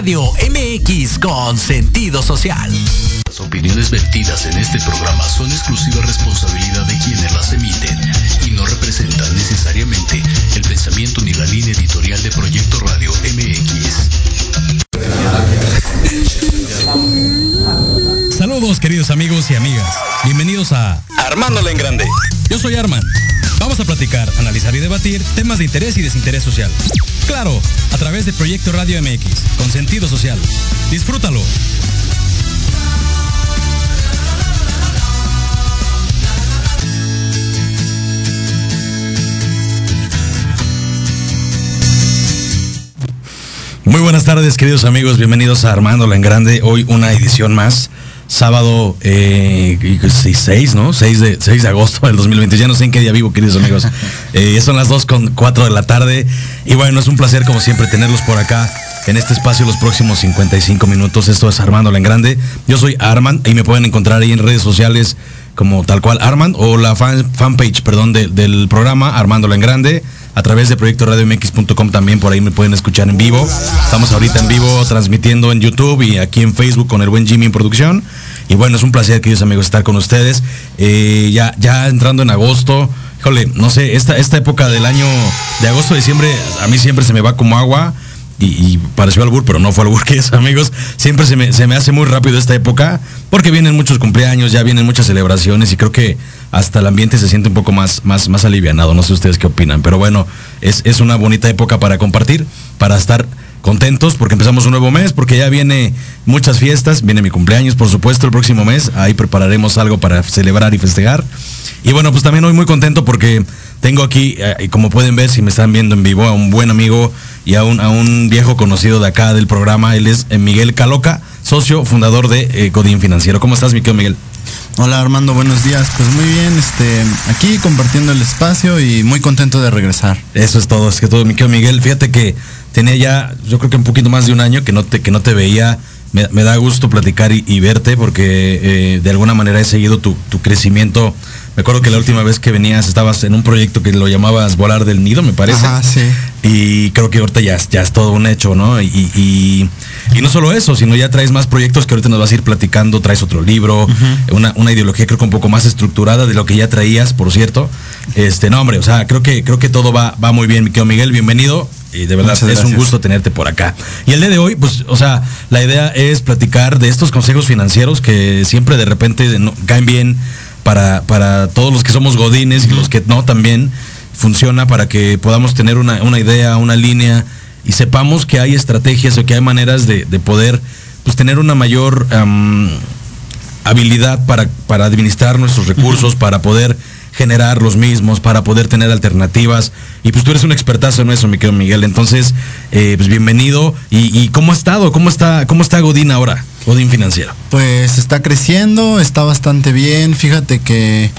Radio MX con sentido social. Las opiniones vertidas en este programa son exclusiva responsabilidad de quienes las emiten y no representan necesariamente el pensamiento ni la línea editorial de Proyecto Radio MX. Saludos queridos amigos y amigas. Bienvenidos a Armándola en Grande. Yo soy Arman. Vamos a platicar, analizar y debatir temas de interés y desinterés social. Claro, a través de Proyecto Radio MX, con sentido social. Disfrútalo. Muy buenas tardes, queridos amigos. Bienvenidos a Armándola en Grande. Hoy una edición más. Sábado eh, 6, ¿no? 6 de, 6 de agosto del 2020. Ya no sé en qué día vivo, queridos amigos. Eh, son las 2 con 4 de la tarde. Y bueno, es un placer, como siempre, tenerlos por acá en este espacio los próximos 55 minutos. Esto es Armándola en Grande. Yo soy Arman y me pueden encontrar ahí en redes sociales como tal cual Arman o la fan, fanpage, perdón, de- del programa Armándola en Grande a través de proyecto radiomx.com también por ahí me pueden escuchar en vivo. Estamos ahorita en vivo transmitiendo en YouTube y aquí en Facebook con el buen Jimmy en producción. Y bueno, es un placer, queridos amigos, estar con ustedes. Eh, ya, ya entrando en agosto, híjole, no sé, esta, esta época del año de agosto diciembre, a mí siempre se me va como agua. Y, y pareció albur, pero no fue albur, que es, amigos. Siempre se me, se me hace muy rápido esta época, porque vienen muchos cumpleaños, ya vienen muchas celebraciones y creo que hasta el ambiente se siente un poco más, más, más alivianado. No sé ustedes qué opinan, pero bueno, es, es una bonita época para compartir, para estar contentos porque empezamos un nuevo mes, porque ya viene muchas fiestas, viene mi cumpleaños, por supuesto, el próximo mes, ahí prepararemos algo para celebrar y festejar. Y bueno, pues también hoy muy contento porque tengo aquí, eh, como pueden ver, si me están viendo en vivo, a un buen amigo y a un, a un viejo conocido de acá del programa, él es eh, Miguel Caloca, socio fundador de eh, Godín Financiero. ¿Cómo estás, mi querido Miguel? Hola Armando, buenos días. Pues muy bien, este, aquí compartiendo el espacio y muy contento de regresar. Eso es todo, es que todo, mi querido Miguel. Fíjate que tenía ya, yo creo que un poquito más de un año que no te, que no te veía. Me, da gusto platicar y, verte porque eh, de alguna manera he seguido tu crecimiento. Me acuerdo que la última vez que venías estabas en un proyecto que lo llamabas Volar del Nido, me parece. Ajá, sí. Y creo que ahorita ya, es- ya es todo un hecho, ¿no? Y, y- y no solo eso, sino ya traes más proyectos que ahorita nos vas a ir platicando, traes otro libro, una, una ideología creo que un poco más estructurada de lo que ya traías, por cierto. Este, no, hombre, o sea, creo que, creo que todo va, va muy bien, mi querido Miguel, bienvenido. Y de verdad es un gusto tenerte por acá. Y el día de hoy, pues, o sea, la idea es platicar de estos consejos financieros que siempre de repente no- caen bien para, para todos los que somos godines y los que no también funciona para que podamos tener una, una idea, una línea y sepamos que hay estrategias o que hay maneras de, de poder pues tener una mayor habilidad para, para administrar nuestros recursos, para poder generar los mismos, para poder tener alternativas. Y pues tú eres un expertazo en eso, mi querido Miguel. Entonces, eh, pues bienvenido. ¿Y, y cómo ha estado? ¿Cómo está, ¿Cómo está Godín ahora? Godín Financiero. Pues está creciendo, está bastante bien. Fíjate que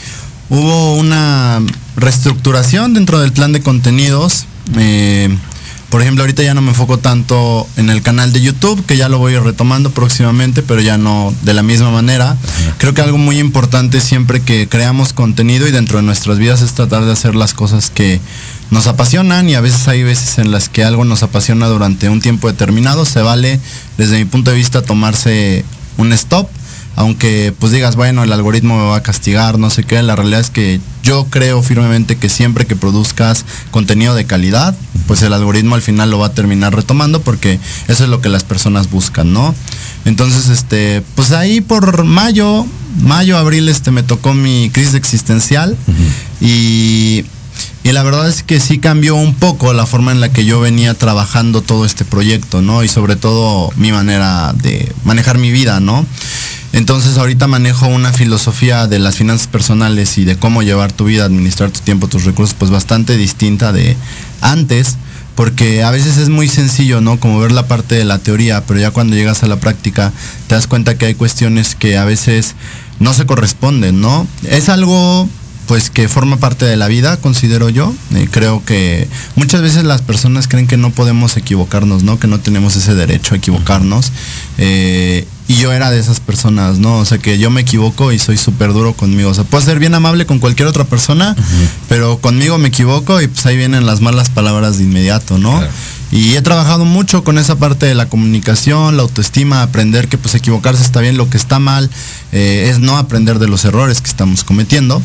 hubo una reestructuración dentro del plan de contenidos. Eh, por ejemplo, ahorita ya no me enfoco tanto en el canal de YouTube, que ya lo voy retomando próximamente, pero ya no de la misma manera. Creo que algo muy importante siempre que creamos contenido y dentro de nuestras vidas es tratar de hacer las cosas que nos apasionan y a veces hay veces en las que algo nos apasiona durante un tiempo determinado. Se vale, desde mi punto de vista, tomarse un stop aunque pues digas, bueno, el algoritmo me va a castigar, no sé qué, la realidad es que yo creo firmemente que siempre que produzcas contenido de calidad, pues el algoritmo al final lo va a terminar retomando porque eso es lo que las personas buscan, ¿no? Entonces, este, pues ahí por mayo, mayo, abril, este, me tocó mi crisis existencial y y la verdad es que sí cambió un poco la forma en la que yo venía trabajando todo este proyecto, ¿no? Y sobre todo mi manera de manejar mi vida, ¿no? Entonces ahorita manejo una filosofía de las finanzas personales y de cómo llevar tu vida, administrar tu tiempo, tus recursos, pues bastante distinta de antes, porque a veces es muy sencillo, ¿no? Como ver la parte de la teoría, pero ya cuando llegas a la práctica te das cuenta que hay cuestiones que a veces no se corresponden, ¿no? Es algo pues que forma parte de la vida, considero yo. Eh, creo que muchas veces las personas creen que no podemos equivocarnos, ¿no? Que no tenemos ese derecho a equivocarnos. Eh, y yo era de esas personas, ¿no? O sea, que yo me equivoco y soy súper duro conmigo. O sea, puedo ser bien amable con cualquier otra persona, pero conmigo me equivoco y pues ahí vienen las malas palabras de inmediato, ¿no? Y he trabajado mucho con esa parte de la comunicación, la autoestima, aprender que pues equivocarse está bien, lo que está mal eh, es no aprender de los errores que estamos cometiendo.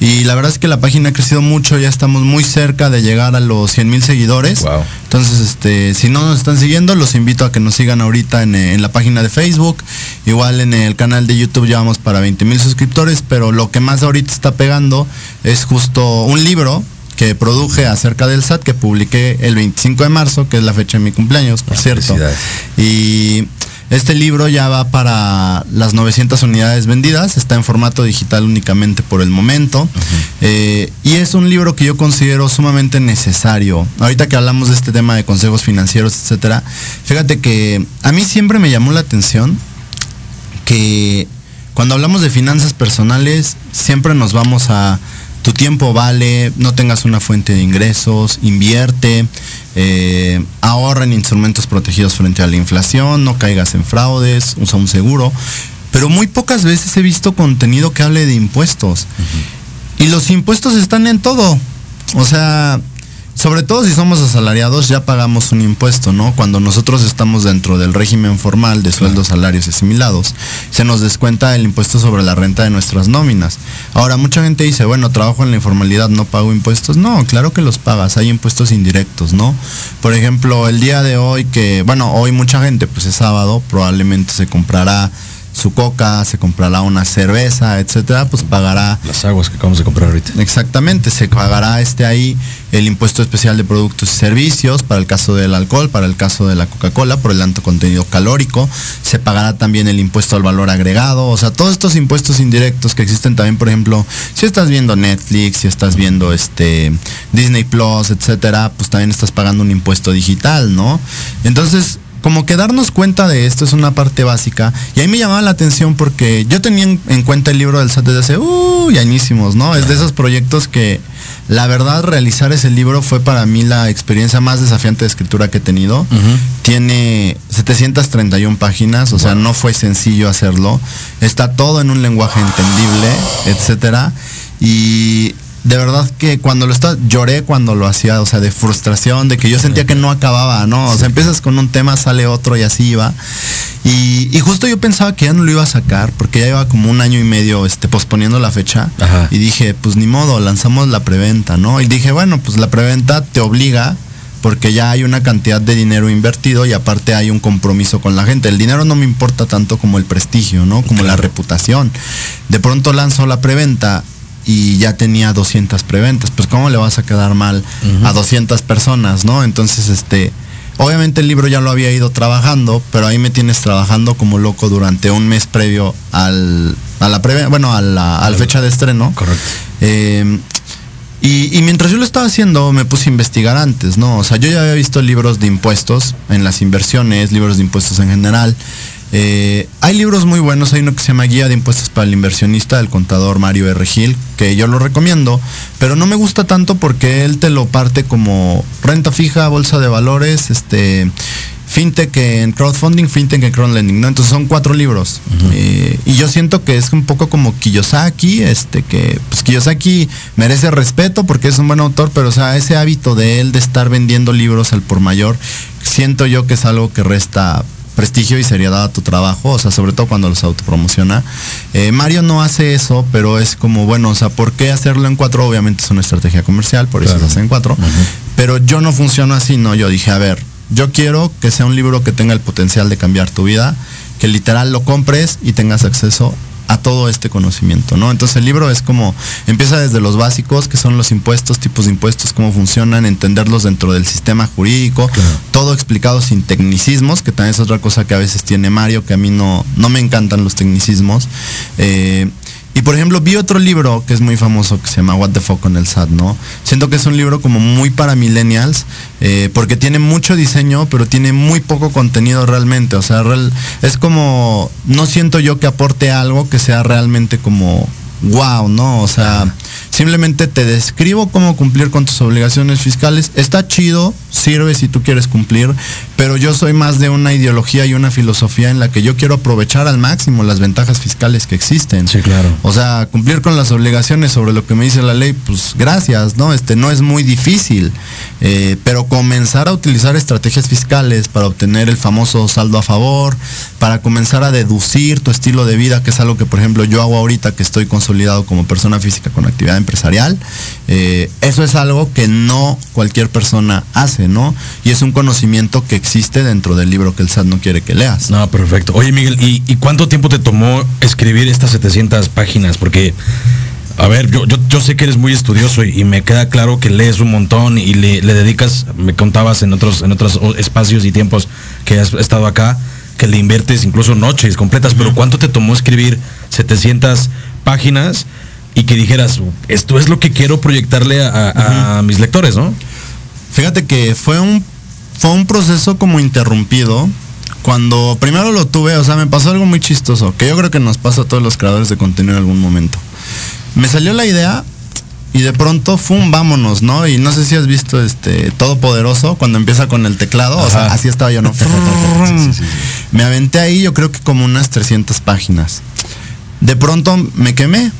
Y la verdad es que la página ha crecido mucho, ya estamos muy cerca de llegar a los 100 mil seguidores. Entonces, este, si no nos están siguiendo, los invito a que nos sigan ahorita en, en la página de Facebook. Igual en el canal de YouTube llevamos para 20 mil suscriptores, pero lo que más ahorita está pegando es justo un libro que produje acerca del SAT, que publiqué el 25 de marzo, que es la fecha de mi cumpleaños, por cierto. Y este libro ya va para las 900 unidades vendidas, está en formato digital únicamente por el momento. Eh, y es un libro que yo considero sumamente necesario. Ahorita que hablamos de este tema de consejos financieros, etcétera, fíjate que a mí siempre me llamó la atención que cuando hablamos de finanzas personales, siempre nos vamos a tu tiempo vale, no tengas una fuente de ingresos, invierte, eh, ahorra en instrumentos protegidos frente a la inflación, no caigas en fraudes, usa un seguro. Pero muy pocas veces he visto contenido que hable de impuestos. Y los impuestos están en todo. O sea, sobre todo si somos asalariados, ya pagamos un impuesto, ¿no? Cuando nosotros estamos dentro del régimen formal de sueldos, salarios asimilados, se nos descuenta el impuesto sobre la renta de nuestras nóminas. Ahora, mucha gente dice, bueno, trabajo en la informalidad, no pago impuestos. No, claro que los pagas, hay impuestos indirectos, ¿no? Por ejemplo, el día de hoy que, bueno, hoy mucha gente, pues es sábado, probablemente se comprará su coca, se comprará una cerveza, etcétera, pues pagará. Las aguas que acabamos de comprar ahorita. Exactamente, se pagará este ahí el impuesto especial de productos y servicios para el caso del alcohol, para el caso de la Coca-Cola, por el alto contenido calórico. Se pagará también el impuesto al valor agregado. O sea, todos estos impuestos indirectos que existen también, por ejemplo, si estás viendo Netflix, si estás viendo este Disney Plus, etcétera, pues también estás pagando un impuesto digital, ¿no? Entonces, como que darnos cuenta de esto es una parte básica. Y ahí me llamaba la atención porque yo tenía en cuenta el libro del SAT desde hace, uy, añísimos, ¿no? Es de esos proyectos que la verdad realizar ese libro fue para mí la experiencia más desafiante de escritura que he tenido. Tiene 731 páginas, o sea, no fue sencillo hacerlo. Está todo en un lenguaje entendible, etcétera. Y de verdad que cuando lo estaba, lloré cuando lo hacía, o sea, de frustración, de que yo sentía que no acababa, ¿no? O sea, empiezas con un tema, sale otro y así iba. Y, justo yo pensaba que ya no lo iba a sacar, porque ya iba como un año y medio este, posponiendo la fecha. Y dije, pues ni modo, lanzamos la preventa, ¿no? Y dije, bueno, pues la preventa te obliga porque ya hay una cantidad de dinero invertido y aparte hay un compromiso con la gente. El dinero no me importa tanto como el prestigio, ¿no? Como la reputación. De pronto lanzo la preventa y ya tenía 200 preventas. Pues cómo le vas a quedar mal a 200 personas, ¿no? Entonces, este, obviamente el libro ya lo había ido trabajando, pero ahí me tienes trabajando como loco durante un mes previo al, a la pre, bueno, a la, fecha de estreno. Correcto. Eh, y, y, mientras yo lo estaba haciendo, me puse a investigar antes, ¿no? O sea, yo ya había visto libros de impuestos en las inversiones, libros de impuestos en general. Eh, hay libros muy buenos, hay uno que se llama Guía de Impuestos para el Inversionista del contador Mario R. Gil, que yo lo recomiendo, pero no me gusta tanto porque él te lo parte como renta fija, bolsa de valores, este fintech en crowdfunding, fintech en crowdlending, ¿no? Entonces son cuatro libros. Eh, y yo siento que es un poco como Kiyosaki, este, que pues Kiyosaki merece respeto porque es un buen autor, pero o sea, ese hábito de él de estar vendiendo libros al por mayor, siento yo que es algo que resta prestigio y seriedad a tu trabajo, o sea, sobre todo cuando los autopromociona. Eh, Mario no hace eso, pero es como, bueno, o sea, ¿por qué hacerlo en cuatro? Obviamente es una estrategia comercial, por eso lo hace en cuatro. Pero yo no funciono así, no, yo dije, a ver, yo quiero que sea un libro que tenga el potencial de cambiar tu vida, que literal lo compres y tengas acceso a todo este conocimiento, ¿no? Entonces el libro es como, empieza desde los básicos, que son los impuestos, tipos de impuestos, cómo funcionan, entenderlos dentro del sistema jurídico, todo explicado sin tecnicismos, que también es otra cosa que a veces tiene Mario, que a mí no, no me encantan los tecnicismos. Eh, y por ejemplo, vi otro libro que es muy famoso que se llama What the Fuck con el SAT, ¿no? Siento que es un libro como muy para millennials, eh, porque tiene mucho diseño, pero tiene muy poco contenido realmente. O sea, es como, no siento yo que aporte algo que sea realmente como wow, ¿no? O sea, simplemente te describo cómo cumplir con tus obligaciones fiscales. Está chido, sirve si tú quieres cumplir, pero yo soy más de una ideología y una filosofía en la que yo quiero aprovechar al máximo las ventajas fiscales que existen. Sí, claro. O sea, cumplir con las obligaciones sobre lo que me dice la ley, pues gracias, ¿no? Este no es muy difícil, eh, pero comenzar a utilizar estrategias fiscales para obtener el famoso saldo a favor, para comenzar a deducir tu estilo de vida, que es algo que, por ejemplo, yo hago ahorita que estoy consolidado como persona física con actividad empresarial, eh, eso es algo que no cualquier persona hace, ¿no? Y es un conocimiento que existe dentro del libro que el SAT no quiere que leas. No, perfecto. Oye, Miguel, ¿y, y cuánto tiempo te tomó escribir estas 700 páginas? Porque, a ver, yo, yo, yo sé que eres muy estudioso y, y me queda claro que lees un montón y le, le dedicas, me contabas en otros, en otros espacios y tiempos que has estado acá, que le inviertes incluso noches completas, pero ¿cuánto te tomó escribir 700 páginas y que dijeras, esto es lo que quiero proyectarle a, a- a mis lectores, ¿no? Fíjate que fue un, fue un proceso como interrumpido. Cuando primero lo tuve, o sea, me pasó algo muy chistoso, que yo creo que nos pasa a todos los creadores de contenido en algún momento. Me salió la idea y de pronto, ¡fum! vámonos, ¿no? Y no sé si has visto este Todopoderoso cuando empieza con el teclado, o sea, así estaba yo, ¿no? Me aventé ahí, yo creo que como unas 300 páginas. De pronto me quemé.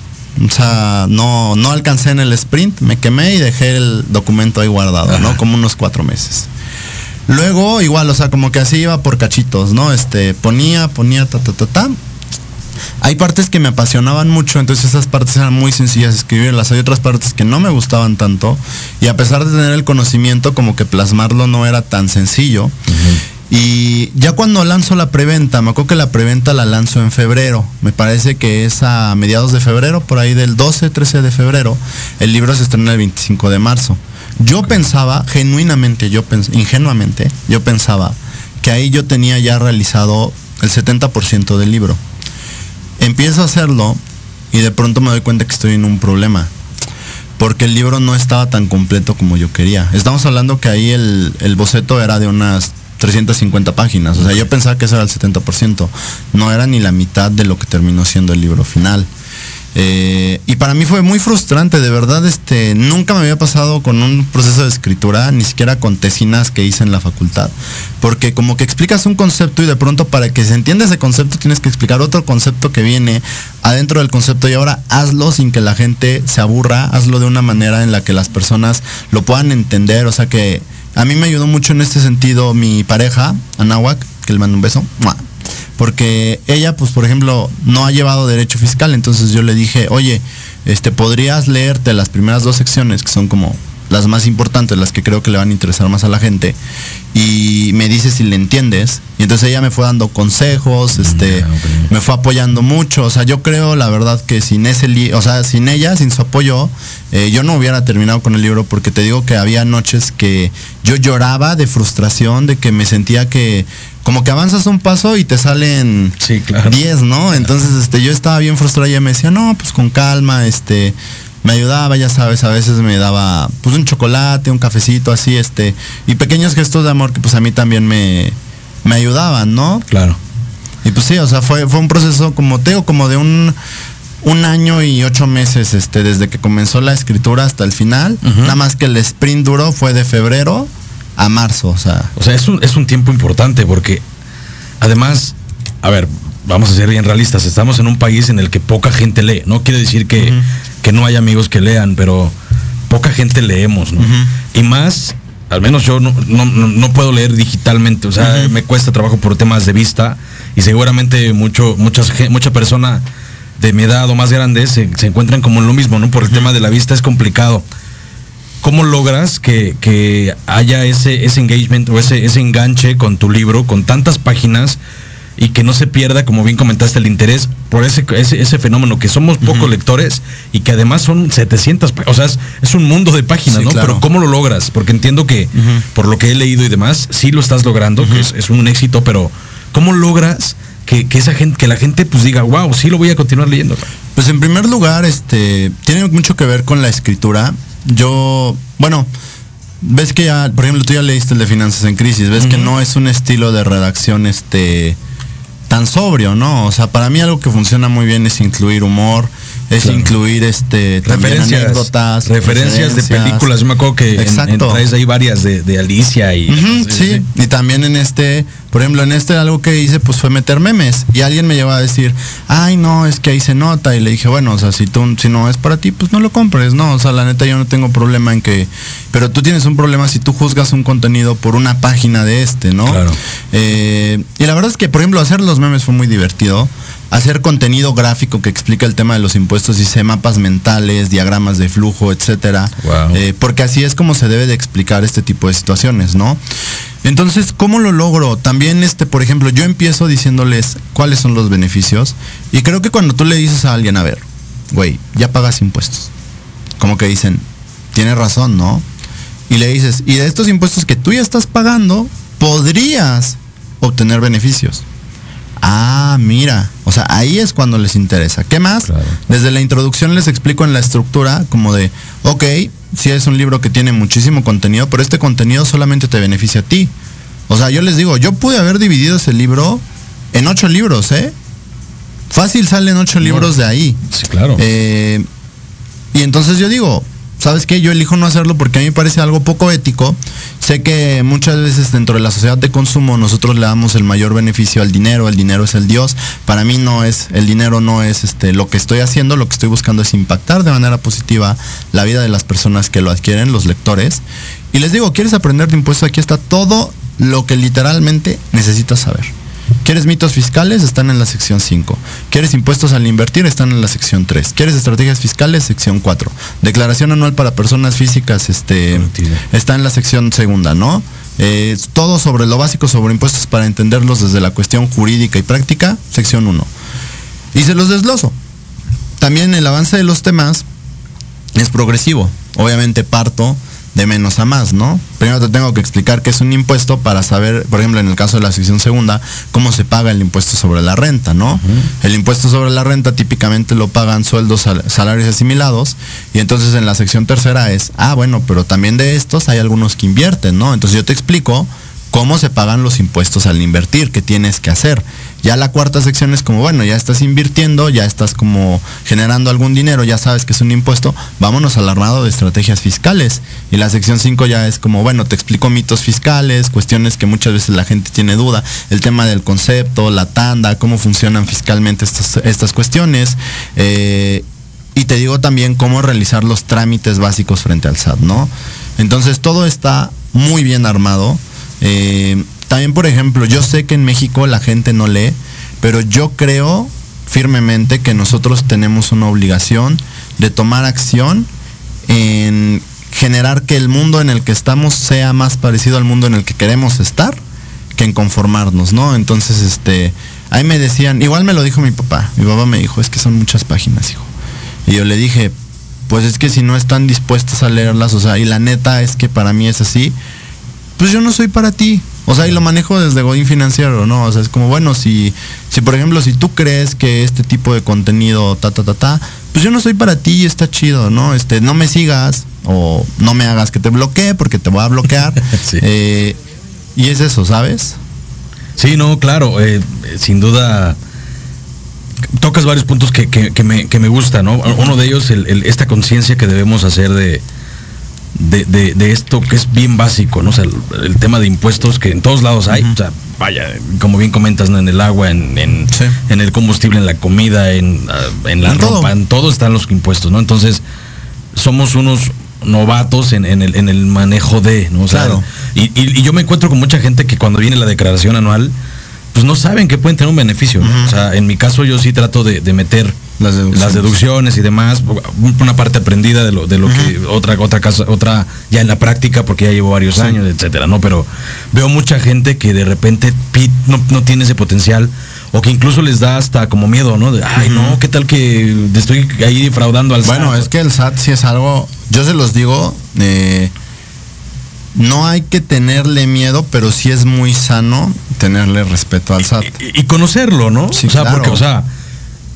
O sea, no, no alcancé en el sprint, me quemé y dejé el documento ahí guardado, ¿no? Como unos cuatro meses. Luego, igual, o sea, como que así iba por cachitos, ¿no? Este, ponía, ponía, ta, ta, ta, ta. Hay partes que me apasionaban mucho, entonces esas partes eran muy sencillas de escribirlas. Hay otras partes que no me gustaban tanto y a pesar de tener el conocimiento, como que plasmarlo no era tan sencillo. Y ya cuando lanzo la preventa, me acuerdo que la preventa la lanzo en febrero. Me parece que es a mediados de febrero, por ahí del 12, 13 de febrero. El libro se estrena el 25 de marzo. Yo pensaba, genuinamente, yo pens- ingenuamente, yo pensaba que ahí yo tenía ya realizado el 70% del libro. Empiezo a hacerlo y de pronto me doy cuenta que estoy en un problema. Porque el libro no estaba tan completo como yo quería. Estamos hablando que ahí el, el boceto era de unas 350 páginas. O sea, yo pensaba que eso era el 70%. No era ni la mitad de lo que terminó siendo el libro final. Eh, y para mí fue muy frustrante, de verdad, este, nunca me había pasado con un proceso de escritura, ni siquiera con tesinas que hice en la facultad. Porque como que explicas un concepto y de pronto para que se entienda ese concepto tienes que explicar otro concepto que viene adentro del concepto y ahora hazlo sin que la gente se aburra, hazlo de una manera en la que las personas lo puedan entender. O sea que a mí me ayudó mucho en este sentido mi pareja, Anahuac, que le mando un beso. Porque ella, pues por ejemplo, no ha llevado derecho fiscal, entonces yo le dije, oye, este, podrías leerte las primeras dos secciones, que son como las más importantes, las que creo que le van a interesar más a la gente, y me dice si le entiendes. Y entonces ella me fue dando consejos, este, Ah, ok. me fue apoyando mucho. O sea, yo creo la verdad que sin ese o sea, sin ella, sin su apoyo, eh, yo no hubiera terminado con el libro porque te digo que había noches que yo lloraba de frustración, de que me sentía que como que avanzas un paso y te salen Sí, claro. 10, ¿no? Entonces, este, yo estaba bien frustrado y ella me decía, no, pues con calma, este, me ayudaba, ya sabes, a veces me daba, pues un chocolate, un cafecito, así, este, y pequeños gestos de amor que pues a mí también me, me ayudaban, ¿no? Claro. Y pues sí, o sea, fue, fue un proceso, como te digo, como de un, un año y ocho meses, este, desde que comenzó la escritura hasta el final, nada más que el sprint duro fue de febrero a marzo, o sea, O sea, es un, es un tiempo importante porque además, a ver, vamos a ser bien realistas, estamos en un país en el que poca gente lee. No quiere decir que. Que no hay amigos que lean, pero poca gente leemos. Y más, al menos yo no, no- no- no puedo leer digitalmente, o sea, me cuesta trabajo por temas de vista y seguramente mucho, muchas, mucha persona de mi edad o más grande se, se encuentran como en lo mismo, ¿no? Por el tema de la vista es complicado. ¿Cómo logras que, que haya ese, ese engagement o ese, ese enganche con tu libro, con tantas páginas y que no se pierda, como bien comentaste, el interés por ese, ese, ese fenómeno, que somos pocos lectores y que además son 700, pá- o sea, es, es un mundo de páginas, Sí, ¿no? claro. Pero ¿cómo lo logras? Porque entiendo que, por lo que he leído y demás, sí lo estás logrando, que es, es un éxito, pero ¿cómo logras que, que esa gente, que la gente pues diga, wow, sí lo voy a continuar leyendo? Pues en primer lugar, este, tiene mucho que ver con la escritura. Yo, bueno, ves que ya, por ejemplo, tú ya leíste el de Finanzas en Crisis, ves que no es un estilo de redacción, este, tan sobrio, ¿no? O sea, para mí algo que funciona muy bien es incluir humor, es Claro. incluir este también referencias, anécdotas, referencias de películas. Yo me acuerdo que en- en, Exacto. traes ahí varias de, de Alicia y. Sí, y también en este, por ejemplo, en este algo que hice pues fue meter memes y alguien me llevó a decir, ay no, es que ahí se nota y le dije, bueno, o sea, si tú, si no es para ti, pues no lo compres, no, o sea, la neta yo no tengo problema en que, pero tú tienes un problema si tú juzgas un contenido por una página de este, ¿no? Claro. Eh, y la verdad es que, por ejemplo, hacer los memes fue muy divertido. Hacer contenido gráfico que explica el tema de los impuestos, hice mapas mentales, diagramas de flujo, etcétera. Wow. Eh, porque así es como se debe de explicar este tipo de situaciones, ¿no? Entonces, ¿cómo lo logro? También, este, por ejemplo, yo empiezo diciéndoles cuáles son los beneficios. Y creo que cuando tú le dices a alguien, a ver, güey, ya pagas impuestos. Como que dicen, tiene razón, ¿no? Y le dices, y de estos impuestos que tú ya estás pagando, podrías obtener beneficios. Ah, mira. O sea, ahí es cuando les interesa. ¿Qué más? Claro. Desde la introducción les explico en la estructura como de, ok, si es un libro que tiene muchísimo contenido, pero este contenido solamente te beneficia a ti. O sea, yo les digo, yo pude haber dividido ese libro en ocho libros, ¿eh? Fácil salen ocho libros de ahí. Sí, claro. Eh, y entonces yo digo, ¿sabes qué? Yo elijo no hacerlo porque a mí me parece algo poco ético. Sé que muchas veces dentro de la sociedad de consumo nosotros le damos el mayor beneficio al dinero, el dinero es el Dios. Para mí no es, el dinero no es este, lo que estoy haciendo, lo que estoy buscando es impactar de manera positiva la vida de las personas que lo adquieren, los lectores. Y les digo, ¿quieres aprender de impuestos? Aquí está todo lo que literalmente necesitas saber. ¿Quieres mitos fiscales? Están en la sección 5. ¿Quieres impuestos al invertir? Están en la sección 3. ¿Quieres estrategias fiscales? Sección 4. Declaración anual para personas físicas este, está en la sección segunda, ¿no? Eh, todo sobre lo básico sobre impuestos para entenderlos desde la cuestión jurídica y práctica, sección 1. Y se los desgloso. También el avance de los temas es progresivo. Obviamente parto de menos a más, ¿no? Primero te tengo que explicar qué es un impuesto para saber, por ejemplo, en el caso de la sección segunda, cómo se paga el impuesto sobre la renta, ¿no? El impuesto sobre la renta típicamente lo pagan sueldos, sal- salarios asimilados, y entonces en la sección tercera es, ah, bueno, pero también de estos hay algunos que invierten, ¿no? Entonces yo te explico cómo se pagan los impuestos al invertir, qué tienes que hacer. Ya la cuarta sección es como, bueno, ya estás invirtiendo, ya estás como generando algún dinero, ya sabes que es un impuesto, vámonos al armado de estrategias fiscales. Y la sección 5 ya es como, bueno, te explico mitos fiscales, cuestiones que muchas veces la gente tiene duda, el tema del concepto, la tanda, cómo funcionan fiscalmente estas, estas cuestiones. eh, y te digo también cómo realizar los trámites básicos frente al SAT, ¿no? Entonces todo está muy bien armado. Eh, también, por ejemplo, yo sé que en México la gente no lee, pero yo creo firmemente que nosotros tenemos una obligación de tomar acción en generar que el mundo en el que estamos sea más parecido al mundo en el que queremos estar que en conformarnos, ¿no? Entonces, este, ahí me decían, igual me lo dijo mi papá, mi papá me dijo, es que son muchas páginas, hijo. Y yo le dije, pues es que si no están dispuestos a leerlas, o sea, y la neta es que para mí es así, pues yo no soy para ti. O sea, y lo manejo desde Godín Financiero, ¿no? O sea, es como, bueno, si, si por ejemplo, si tú crees que este tipo de contenido, ta, ta, ta, ta, pues yo no soy para ti y está chido, ¿no? Este, no me sigas o no me hagas que te bloquee porque te voy a bloquear. Sí. Eh, y es eso, ¿sabes? Sí, no, claro, eh, sin duda tocas varios puntos que, que- que me, que me gusta, ¿no? Uno de ellos, el- el- esta conciencia que debemos hacer de, de, de- de esto que es bien básico, ¿no? O sea, el, el tema de impuestos que en todos lados hay, o sea, vaya, como bien comentas, ¿no? en el agua, en, en, Sí. en el combustible, en la comida, en, ah, en la ropa, todo. en todo están los impuestos, ¿no? Entonces, somos unos novatos en, en el, en el manejo de, ¿no? O sea, Claro. y, y- y yo me encuentro con mucha gente que cuando viene la declaración anual, pues no saben que pueden tener un beneficio. O sea, en mi caso yo sí trato de, de meter Las deducciones. las deducciones y demás, una parte aprendida de lo, de lo que otra, otra casa, otra ya en la práctica, porque ya llevo varios años, etcétera, ¿no? Pero veo mucha gente que de repente no, no tiene ese potencial. O que incluso les da hasta como miedo, ¿no? De, Ay, no, ¿qué tal que estoy ahí defraudando al Bueno, SAT? es que el SAT sí es algo, yo se los digo, eh, no hay que tenerle miedo, pero sí es muy sano tenerle respeto al SAT. y, y conocerlo, ¿no? Sí, o sea, claro. porque, o sea,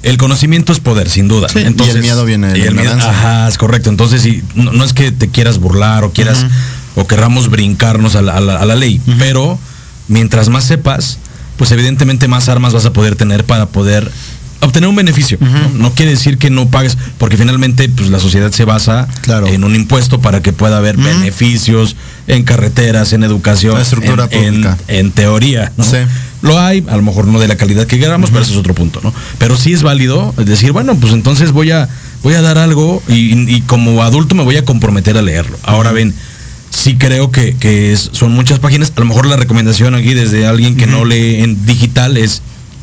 el conocimiento es poder, sin duda. Sí, y el miedo viene de la ignorancia. Ajá, es correcto. Entonces, sí, no, no es que te quieras burlar o quieras, o querramos brincarnos a la, a la- a la ley, pero mientras más sepas, pues evidentemente más armas vas a poder tener para poder obtener un beneficio. ¿no? No quiere decir que no pagues, porque finalmente pues, la sociedad se basa Claro. en un impuesto para que pueda haber beneficios en carreteras, en educación, La estructura en, en- pública. en teoría. ¿no? Sí. Lo hay, a lo mejor no de la calidad que queramos, pero ese es otro punto, ¿no? Pero sí es válido decir, bueno, pues entonces voy a, voy a dar algo y, y como adulto me voy a comprometer a leerlo. Ahora ven, sí creo que, que es- son muchas páginas. A lo mejor la recomendación aquí desde alguien que no lee en digital es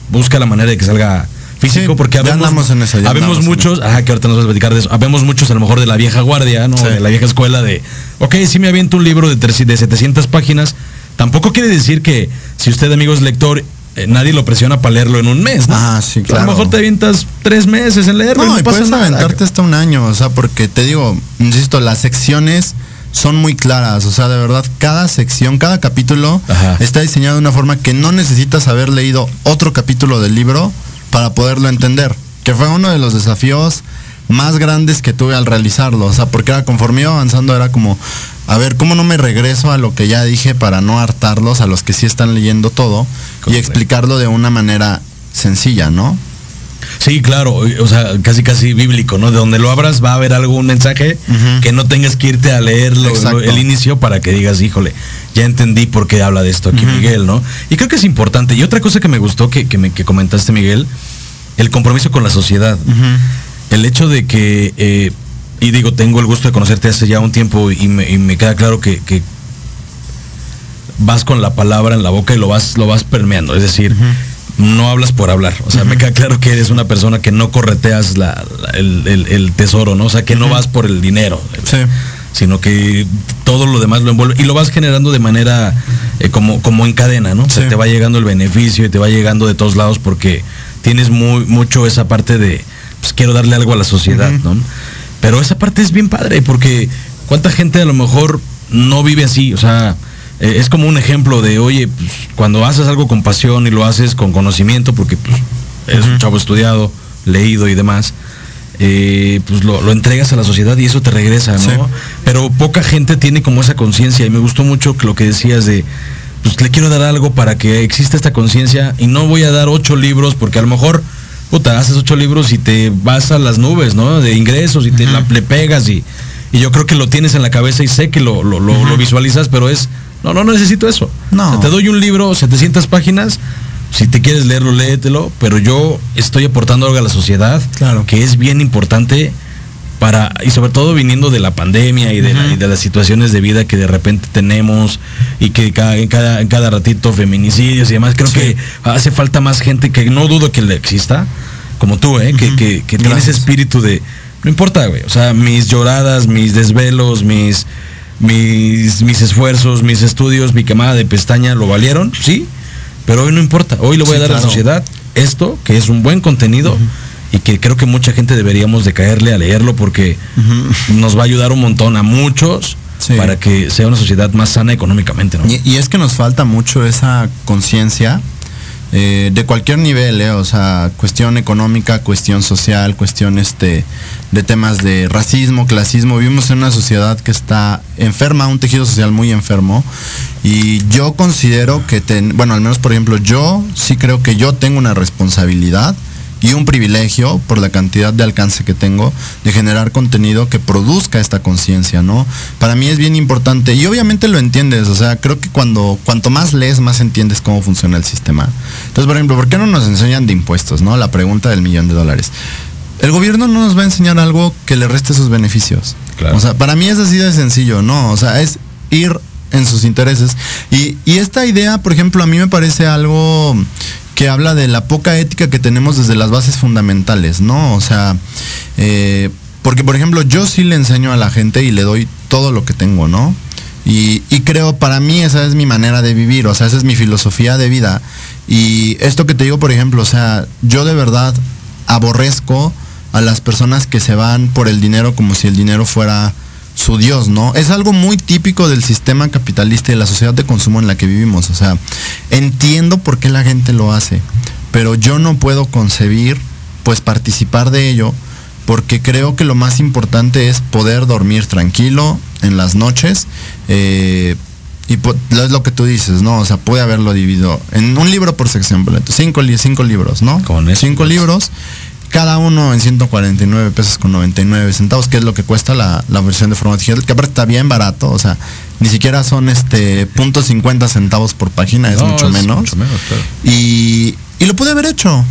busca la manera de que salga físico, Sí, porque habemos, andamos en eso, ya habemos andamos en muchos, ajá, que ahorita nos vas a platicar de eso, habemos muchos a lo mejor de la vieja guardia, ¿no? Sí. De la vieja escuela de, ok, sí me aviento un libro de, tres- de 700 páginas, tampoco quiere decir que si usted, amigo, es lector, eh, nadie lo presiona para leerlo en un mes, ¿no? Ah, sí, A claro. lo mejor te avientas tres meses en leerlo y No, no y pasa puedes nada. aventarte hasta un año, o sea, porque te digo, insisto, las secciones son muy claras, o sea, de verdad, cada sección, cada capítulo Ajá. está diseñado de una forma que no necesitas haber leído otro capítulo del libro para poderlo entender, que fue uno de los desafíos más grandes que tuve al realizarlo, o sea, porque era conforme iba avanzando, era como, a ver, ¿cómo no me regreso a lo que ya dije para no hartarlos, a los que sí están leyendo todo, y explicarlo de una manera sencilla, ¿no? Sí, claro, o sea, casi casi bíblico, ¿no? De donde lo abras va a haber algún mensaje que no tengas que irte a leerlo Exacto. el inicio para que digas, híjole, ya entendí por qué habla de esto aquí. Miguel, ¿no? Y creo que es importante. Y otra cosa que me gustó que, que, me, que comentaste, Miguel, el compromiso con la sociedad. El hecho de que, eh, y digo, tengo el gusto de conocerte hace ya un tiempo y me, y me queda claro que, que vas con la palabra en la boca y lo vas, lo vas permeando. Es decir, no hablas por hablar. O sea, me queda claro que eres una persona que no correteas la- la- el, el- el tesoro, ¿no? O sea, que no vas por el dinero. Sí. Sino que todo lo demás lo envuelve y lo vas generando de manera eh, como, como en cadena, ¿no? O sea, Sí. te va llegando el beneficio y te va llegando de todos lados porque tienes muy, mucho esa parte de, pues quiero darle algo a la sociedad. ¿no? Pero esa parte es bien padre porque cuánta gente a lo mejor no vive así, o sea, eh, es como un ejemplo de, oye, pues, cuando haces algo con pasión y lo haces con conocimiento, porque pues, eres un chavo estudiado, leído y demás, eh, pues lo, lo entregas a la sociedad y eso te regresa, ¿no? Sí. Pero poca gente tiene como esa conciencia y me gustó mucho lo que decías de, pues le quiero dar algo para que exista esta conciencia y no voy a dar ocho libros porque a lo mejor, puta, haces ocho libros y te vas a las nubes, ¿no? De ingresos y te la, le pegas y, y yo creo que lo tienes en la cabeza y sé que lo, lo, lo- lo visualizas, pero es, no, no necesito eso. No. O sea, te doy un libro, 700 páginas, si te quieres leerlo, léetelo, pero yo estoy aportando algo a la sociedad Claro. que es bien importante para, y sobre todo viniendo de la pandemia y de, la- Ujú. y de las situaciones de vida que de repente tenemos y que cada, en cada, en cada ratito feminicidios y demás, creo Sí. que hace falta más gente que no dudo que le exista, como tú, ¿eh? que, que, que tiene ese espíritu de, no importa, güey, o sea, mis lloradas, mis desvelos, mis, mis, mis esfuerzos, mis estudios, mi quemada de pestaña, ¿lo valieron? Sí, pero hoy no importa, hoy le voy Sí, a dar a la sociedad esto, que es un buen contenido. Y que creo que mucha gente deberíamos de caerle a leerlo porque nos va a ayudar un montón a muchos Sí. para que sea una sociedad más sana económicamente, ¿no? Y, y es que nos falta mucho esa conciencia eh, de cualquier nivel, eh, o sea, cuestión económica, cuestión social, cuestión este, de temas de racismo, clasismo. Vivimos en una sociedad que está enferma, un tejido social muy enfermo. Y yo considero que, ten- bueno, al menos por ejemplo, yo sí creo que yo tengo una responsabilidad y un privilegio por la cantidad de alcance que tengo de generar contenido que produzca esta conciencia, ¿no? Para mí es bien importante y obviamente lo entiendes, o sea, creo que cuando cuanto más lees más entiendes cómo funciona el sistema. Entonces, por ejemplo, ¿por qué no nos enseñan de impuestos, no? La pregunta del millón de dólares. El gobierno no nos va a enseñar algo que le reste sus beneficios. Claro. O sea, para mí es así de sencillo, ¿no? O sea, es ir en sus intereses. Y, y esta idea, por ejemplo, a mí me parece algo que habla de la poca ética que tenemos desde las bases fundamentales, ¿no? O sea, eh, porque por ejemplo yo sí le enseño a la gente y le doy todo lo que tengo, ¿no? Y, y creo, para mí esa es mi manera de vivir, o sea, esa es mi filosofía de vida. Y esto que te digo, por ejemplo, o sea, yo de verdad aborrezco a las personas que se van por el dinero como si el dinero fuera su Dios, ¿no? Es algo muy típico del sistema capitalista y de la sociedad de consumo en la que vivimos. O sea, entiendo por qué la gente lo hace, pero yo no puedo concebir, pues, participar de ello, porque creo que lo más importante es poder dormir tranquilo en las noches, eh, y es lo que tú dices, ¿no? O sea, puede haberlo dividido en un libro por sección, por ejemplo, cinco, li- cinco libros, ¿no? Con eso, cinco pues. libros, cada uno en 149 pesos con 99 centavos, que es lo que cuesta la, la versión de formato digital, que aparte está bien barato, o sea, ni siquiera son este punto 50 centavos por página, es No, mucho es menos. mucho menos, claro. Y, y lo pude haber hecho.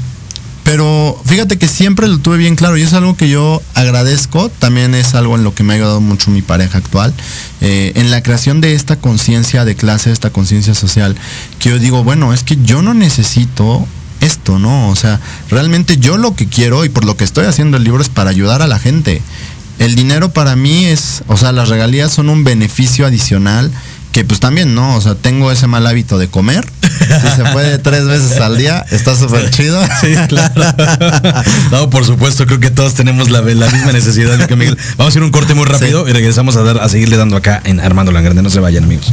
Pero fíjate que siempre lo tuve bien claro y es algo que yo agradezco. También es algo en lo que me ha ayudado mucho mi pareja actual. eh, en la creación de esta conciencia de clase, esta conciencia social. Que yo digo, bueno, es que yo no necesito esto, ¿no? O sea, realmente yo lo que quiero y por lo que estoy haciendo el libro es para ayudar a la gente. El dinero para mí es, o sea, las regalías son un beneficio adicional que pues también, ¿no? O sea, tengo ese mal hábito de comer. Si se puede tres veces al día, está súper chido. Sí, claro. No, por supuesto, creo que todos tenemos la, la misma necesidad, Miguel. Vamos a ir un corte muy rápido y regresamos a dar a seguirle dando acá en Armando la Grande. No se vayan, amigos.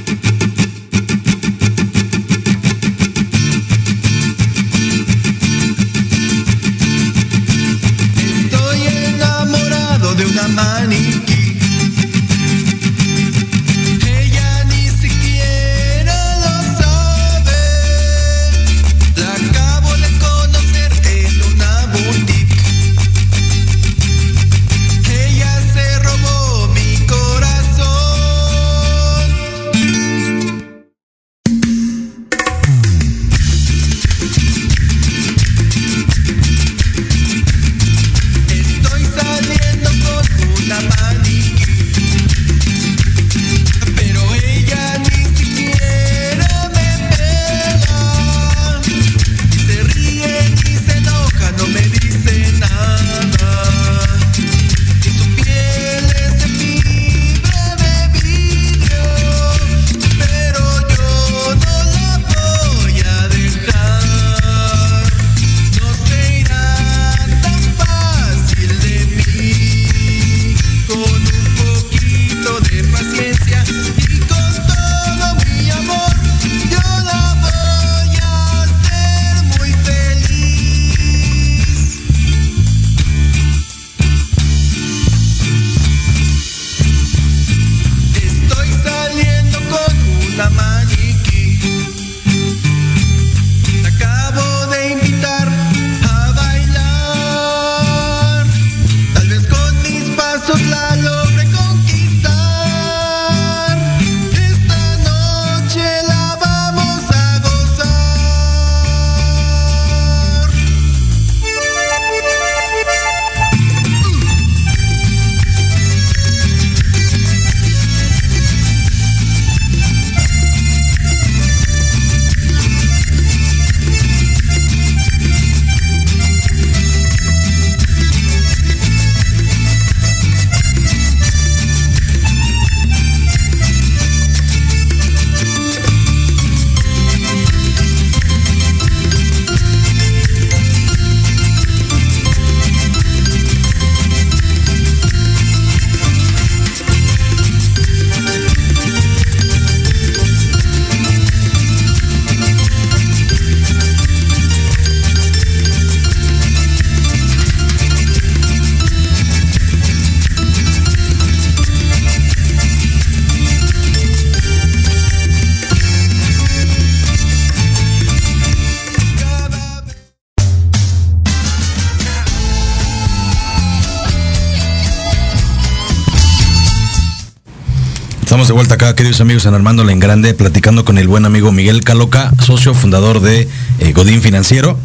De vuelta acá, queridos amigos, en Armando en Grande, platicando con el buen amigo Miguel Caloca, socio fundador de eh, Godín Financiero.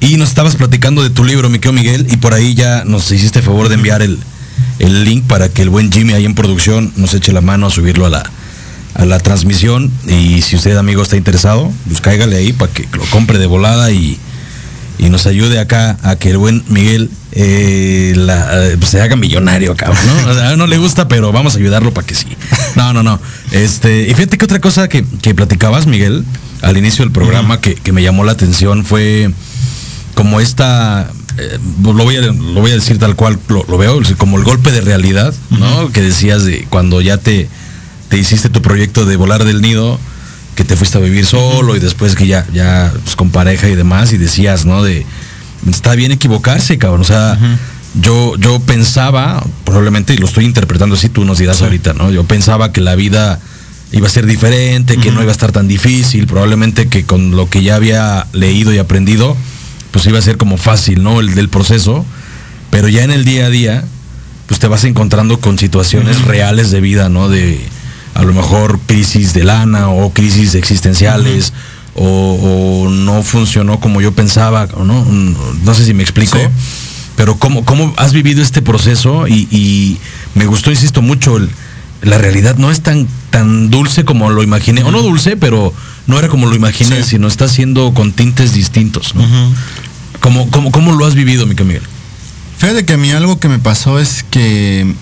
Y nos estabas platicando de tu libro, mi querido Miguel, y por ahí ya nos hiciste favor de enviar el, el link para que el buen Jimmy ahí en producción nos eche la mano a subirlo a la, a la transmisión. Y si usted, amigo, está interesado, pues cáigale ahí para que lo compre de volada y, y nos ayude acá a que el buen Miguel eh, la- pues, se haga millonario, cabrón, ¿no? O sea, no le gusta, pero vamos a ayudarlo para que sí. No, no, no. Este, y fíjate que otra cosa que, que platicabas, Miguel, al inicio del programa que, que me llamó la atención fue como esta eh, lo, voy a, lo voy a decir tal cual lo, lo veo, como el golpe de realidad, ¿no? Que decías de cuando ya te, te hiciste tu proyecto de volar del nido, que te fuiste a vivir solo y después que ya, ya pues, con pareja y demás, y decías, ¿no? De, está bien equivocarse, cabrón. O sea, yo, yo pensaba, probablemente, y lo estoy interpretando así, tú nos dirás ahorita, ¿no? Yo pensaba que la vida iba a ser diferente, que no iba a estar tan difícil, probablemente que con lo que ya había leído y aprendido, pues iba a ser como fácil, ¿no? El del proceso, pero ya en el día a día, pues te vas encontrando con situaciones reales de vida, ¿no? De a lo mejor crisis de lana o crisis existenciales. O, o no funcionó como yo pensaba, o no, no sé si me explico, Sí. pero ¿cómo, ¿cómo has vivido este proceso? Y, y me gustó, insisto, mucho, el- la realidad no es tan, tan dulce como lo imaginé, o no dulce, pero no era como lo imaginé, Sí. sino está siendo con tintes distintos. ¿no? ¿Cómo, cómo, cómo lo has vivido, mi Miguel? Fíjate que a mí algo que me pasó es que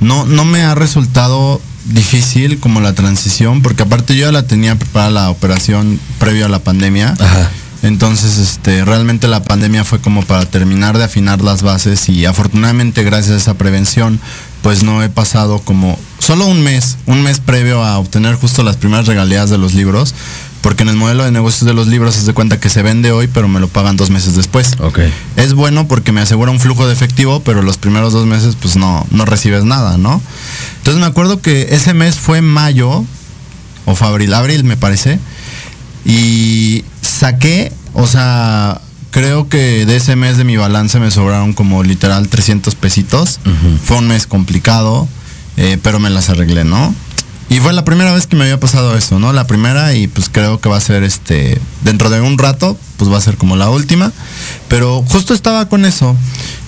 no, no me ha resultado difícil como la transición, porque aparte yo ya la tenía preparada la operación previo a la pandemia. Ajá. Entonces, este, realmente la pandemia fue como para terminar de afinar las bases y afortunadamente gracias a esa prevención, pues no he pasado como solo un mes, un mes previo a obtener justo las primeras regalías de los libros, porque en el modelo de negocios de los libros se de cuenta que se vende hoy, pero me lo pagan dos meses después. Ok. Es bueno porque me asegura un flujo de efectivo, pero los primeros dos meses pues no, no recibes nada, ¿no? Entonces me acuerdo que ese mes fue mayo, o fue abril, abril me parece, y saqué, o sea, creo que de ese mes de mi balance me sobraron como literal 300 pesitos. Fue un mes complicado, eh, pero me las arreglé, ¿no? Y fue la primera vez que me había pasado eso, ¿no? La primera y pues creo que va a ser este, dentro de un rato, pues va a ser como la última. Pero justo estaba con eso.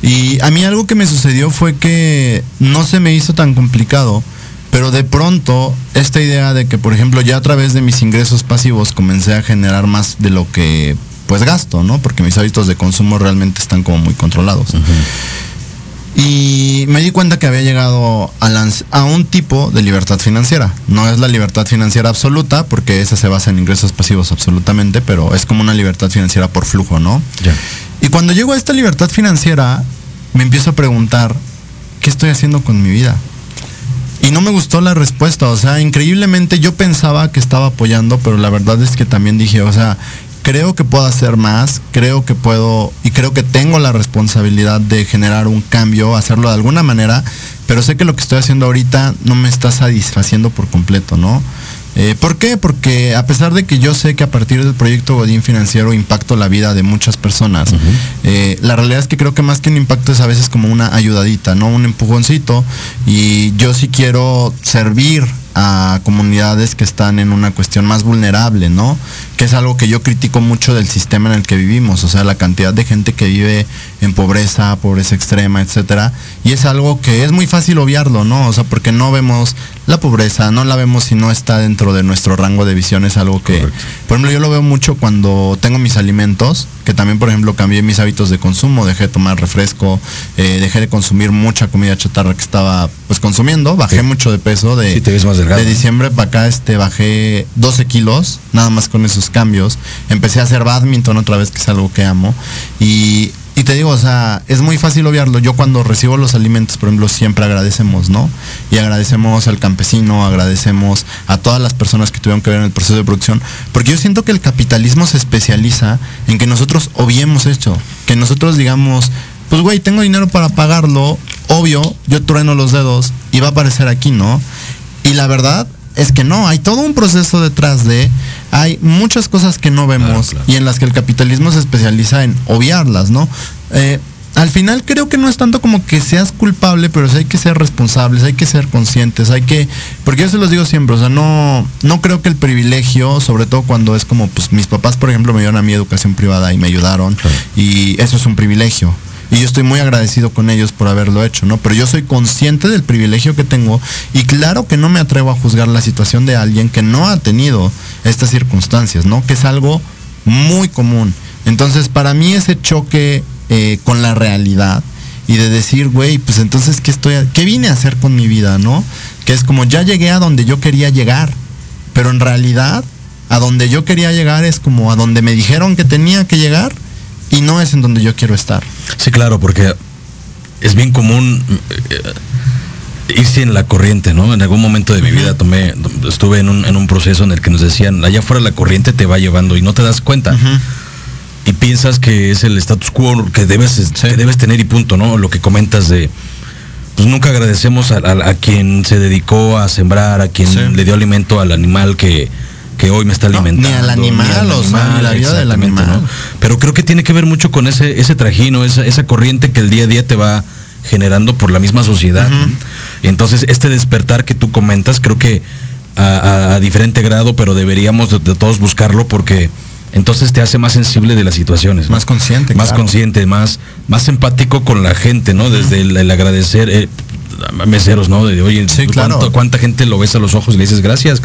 Y a mí algo que me sucedió fue que no se me hizo tan complicado. Pero de pronto, esta idea de que, por ejemplo, ya a través de mis ingresos pasivos comencé a generar más de lo que pues gasto, ¿no? Porque mis hábitos de consumo realmente están como muy controlados. Y me di cuenta que había llegado a, un tipo de libertad financiera. No es la libertad financiera absoluta, porque esa se basa en ingresos pasivos absolutamente, pero es como una libertad financiera por flujo, ¿no? Y cuando llego a esta libertad financiera, me empiezo a preguntar, ¿qué estoy haciendo con mi vida? Y no me gustó la respuesta, o sea, increíblemente yo pensaba que estaba apoyando, pero la verdad es que también dije, o sea, creo que puedo hacer más, creo que puedo y creo que tengo la responsabilidad de generar un cambio, hacerlo de alguna manera, pero sé que lo que estoy haciendo ahorita no me está satisfaciendo por completo, ¿no? Eh, ¿Por qué? Porque a pesar de que yo sé que a partir del proyecto Godín Financiero impacto la vida de muchas personas, eh, la realidad es que creo que más que un impacto es a veces como una ayudadita, ¿no? Un empujoncito. Y yo sí quiero servir a comunidades que están en una cuestión más vulnerable, ¿no? Que es algo que yo critico mucho del sistema en el que vivimos, o sea, la cantidad de gente que vive en pobreza, pobreza extrema, etcétera, y es algo que es muy fácil obviarlo, ¿no? O sea, porque no vemos la pobreza, no la vemos si no está dentro de nuestro rango de visión, es algo que, Correcto. por ejemplo, yo lo veo mucho cuando tengo mis alimentos, que también, por ejemplo, cambié mis hábitos de consumo, dejé de tomar refresco, eh, dejé de consumir mucha comida chatarra que estaba pues consumiendo, bajé Sí. mucho de peso, de, Sí, te ves más de diciembre para acá este, bajé 12 kilos, nada más con esos cambios. Empecé a hacer badminton otra vez, que es algo que amo. Y, y te digo, o sea, es muy fácil obviarlo. Yo cuando recibo los alimentos, por ejemplo, siempre agradecemos, ¿no? Y agradecemos al campesino, agradecemos a todas las personas que tuvieron que ver en el proceso de producción. Porque yo siento que el capitalismo se especializa en que nosotros obviemos esto. Que nosotros digamos, pues güey, tengo dinero para pagarlo, obvio, yo trueno los dedos y va a aparecer aquí, ¿no? Y la verdad es que no, hay todo un proceso detrás de, hay muchas cosas que no vemos Claro, claro. y en las que el capitalismo se especializa en obviarlas, ¿no? Eh, al final creo que no es tanto como que seas culpable, pero sí hay que ser responsables, hay que ser conscientes, hay que, porque yo se los digo siempre, o sea, no, no creo que el privilegio, sobre todo cuando es como, pues mis papás, por ejemplo, me dieron a mi educación privada y me ayudaron, y eso es un privilegio. Y yo estoy muy agradecido con ellos por haberlo hecho, ¿no? Pero yo soy consciente del privilegio que tengo y claro que no me atrevo a juzgar la situación de alguien que no ha tenido estas circunstancias, ¿no? Que es algo muy común. Entonces, para mí ese choque eh, con la realidad y de decir, güey, pues entonces, ¿qué, estoy, ¿qué vine a hacer con mi vida, no? Que es como ya llegué a donde yo quería llegar, pero en realidad a donde yo quería llegar es como a donde me dijeron que tenía que llegar y no es en donde yo quiero estar. Sí, claro, porque es bien común eh, irse en la corriente, ¿no? En algún momento de mi vida tomé, estuve en un, en un proceso en el que nos decían, allá afuera la corriente te va llevando y no te das cuenta. Y piensas que es el status quo que debes, que debes tener y punto, ¿no? Lo que comentas de, pues nunca agradecemos a, a- a quien se dedicó a sembrar, a quien Sí. le dio alimento al animal que, que hoy me está No, alimentando. ni al animal, o sea, ni la vida del animal. ¿no? Pero creo que tiene que ver mucho con ese, ese trajino, esa, esa corriente que el día a día te va generando por la misma sociedad. entonces este despertar que tú comentas, creo que a, a- a diferente grado, pero deberíamos de, de todos buscarlo porque entonces te hace más sensible de las situaciones. ¿no? Más consciente, Más claro. consciente, más, más empático con la gente, ¿no? Desde el, el agradecer. eh, meseros, ¿no? De, oye, Sí, claro. ¿cuánto- ¿cuánta gente lo ves a los ojos y le dices gracias,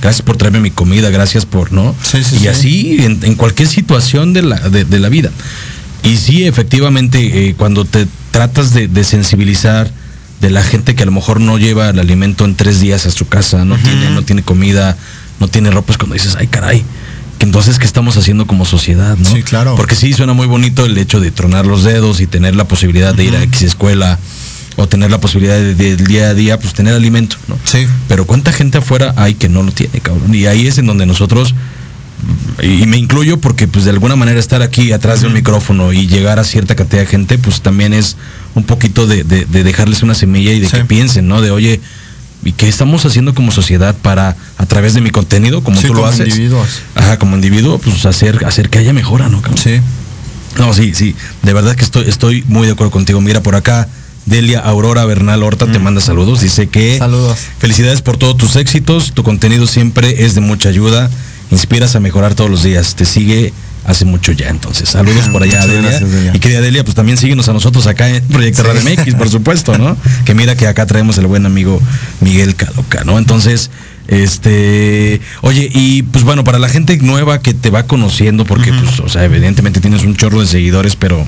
gracias por traerme mi comida, gracias por, ¿no? Sí, sí, y sí. así en, en cualquier situación de la, de, de la vida. Y sí, efectivamente, eh, cuando te tratas de, de sensibilizar de la gente que a lo mejor no lleva el alimento en tres días a su casa, no, tiene, no tiene comida, no tiene ropa, es cuando dices, ay caray, que entonces, ¿qué estamos haciendo como sociedad? ¿no? Sí, claro. Porque sí, suena muy bonito el hecho de tronar los dedos y tener la posibilidad de ir a X escuela o tener la posibilidad de, del día a día, pues tener alimento, ¿no? Sí. Pero cuánta gente afuera hay que no lo tiene, cabrón. Y ahí es en donde nosotros, y me incluyo porque pues de alguna manera estar aquí atrás de un micrófono y llegar a cierta cantidad de gente, pues también es un poquito de, de- de dejarles una semilla y de Sí. que piensen, ¿no? De oye, ¿y qué estamos haciendo como sociedad para, a través de mi contenido, como Sí, tú lo como haces? individuos. Ajá, como individuo, pues hacer, hacer que haya mejora, ¿no? cabrón? Sí. No, sí, sí. De verdad que estoy, estoy muy de acuerdo contigo. Mira, por acá, Delia Aurora Bernal Horta te manda saludos. Dice que. Saludos. Felicidades por todos tus éxitos. Tu contenido siempre es de mucha ayuda. Inspiras a mejorar todos los días. Te sigue hace mucho ya. Entonces, saludos por allá, Delia. gracias, Delia. Y querida Delia, pues también síguenos a nosotros acá en Proyecto Sí. Radio MX, por supuesto, ¿no? Que mira que acá traemos el buen amigo Miguel Caloca, ¿no? Entonces, este, oye, y pues bueno, para la gente nueva que te va conociendo, porque pues, o sea, evidentemente tienes un chorro de seguidores, pero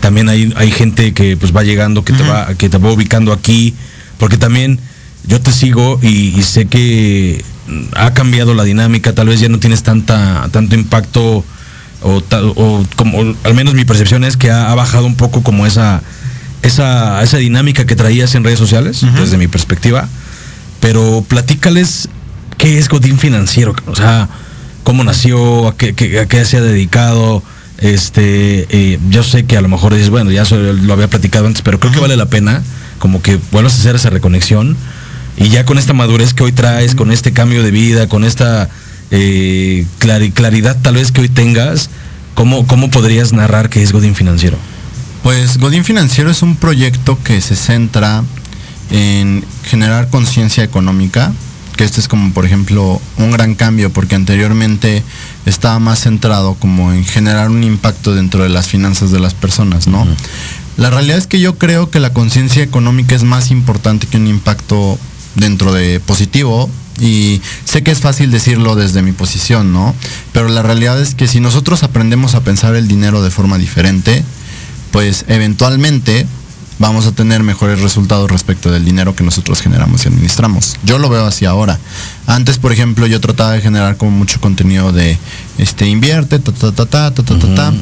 también hay, hay gente que pues va llegando, que te va, que te va ubicando aquí, porque también yo te sigo y, y sé que ha cambiado la dinámica, tal vez ya no tienes tanta, tanto impacto, o, o como o al menos mi percepción es que ha, ha bajado un poco como esa, esa, esa dinámica que traías en redes sociales, desde mi perspectiva. Pero platícales qué es Godín Financiero, o sea, cómo nació, a qué, qué- a qué se ha dedicado. Este, eh, yo sé que a lo mejor dices, bueno, ya lo había platicado antes, pero creo que vale la pena como que vuelvas a hacer esa reconexión y ya con esta madurez que hoy traes, con este cambio de vida, con esta eh, clari- claridad tal vez que hoy tengas, ¿cómo, ¿cómo podrías narrar qué es Godín Financiero? Pues Godín Financiero es un proyecto que se centra en generar conciencia económica, que este es como por ejemplo un gran cambio porque anteriormente estaba más centrado como en generar un impacto dentro de las finanzas de las personas, ¿no? La realidad es que yo creo que la conciencia económica es más importante que un impacto dentro de positivo y sé que es fácil decirlo desde mi posición, ¿no? Pero la realidad es que si nosotros aprendemos a pensar el dinero de forma diferente, pues eventualmente vamos a tener mejores resultados respecto del dinero que nosotros generamos y administramos. Yo lo veo así ahora. Antes, por ejemplo, yo trataba de generar como mucho contenido de este invierte, ta ta ta ta ta ta ta, ta.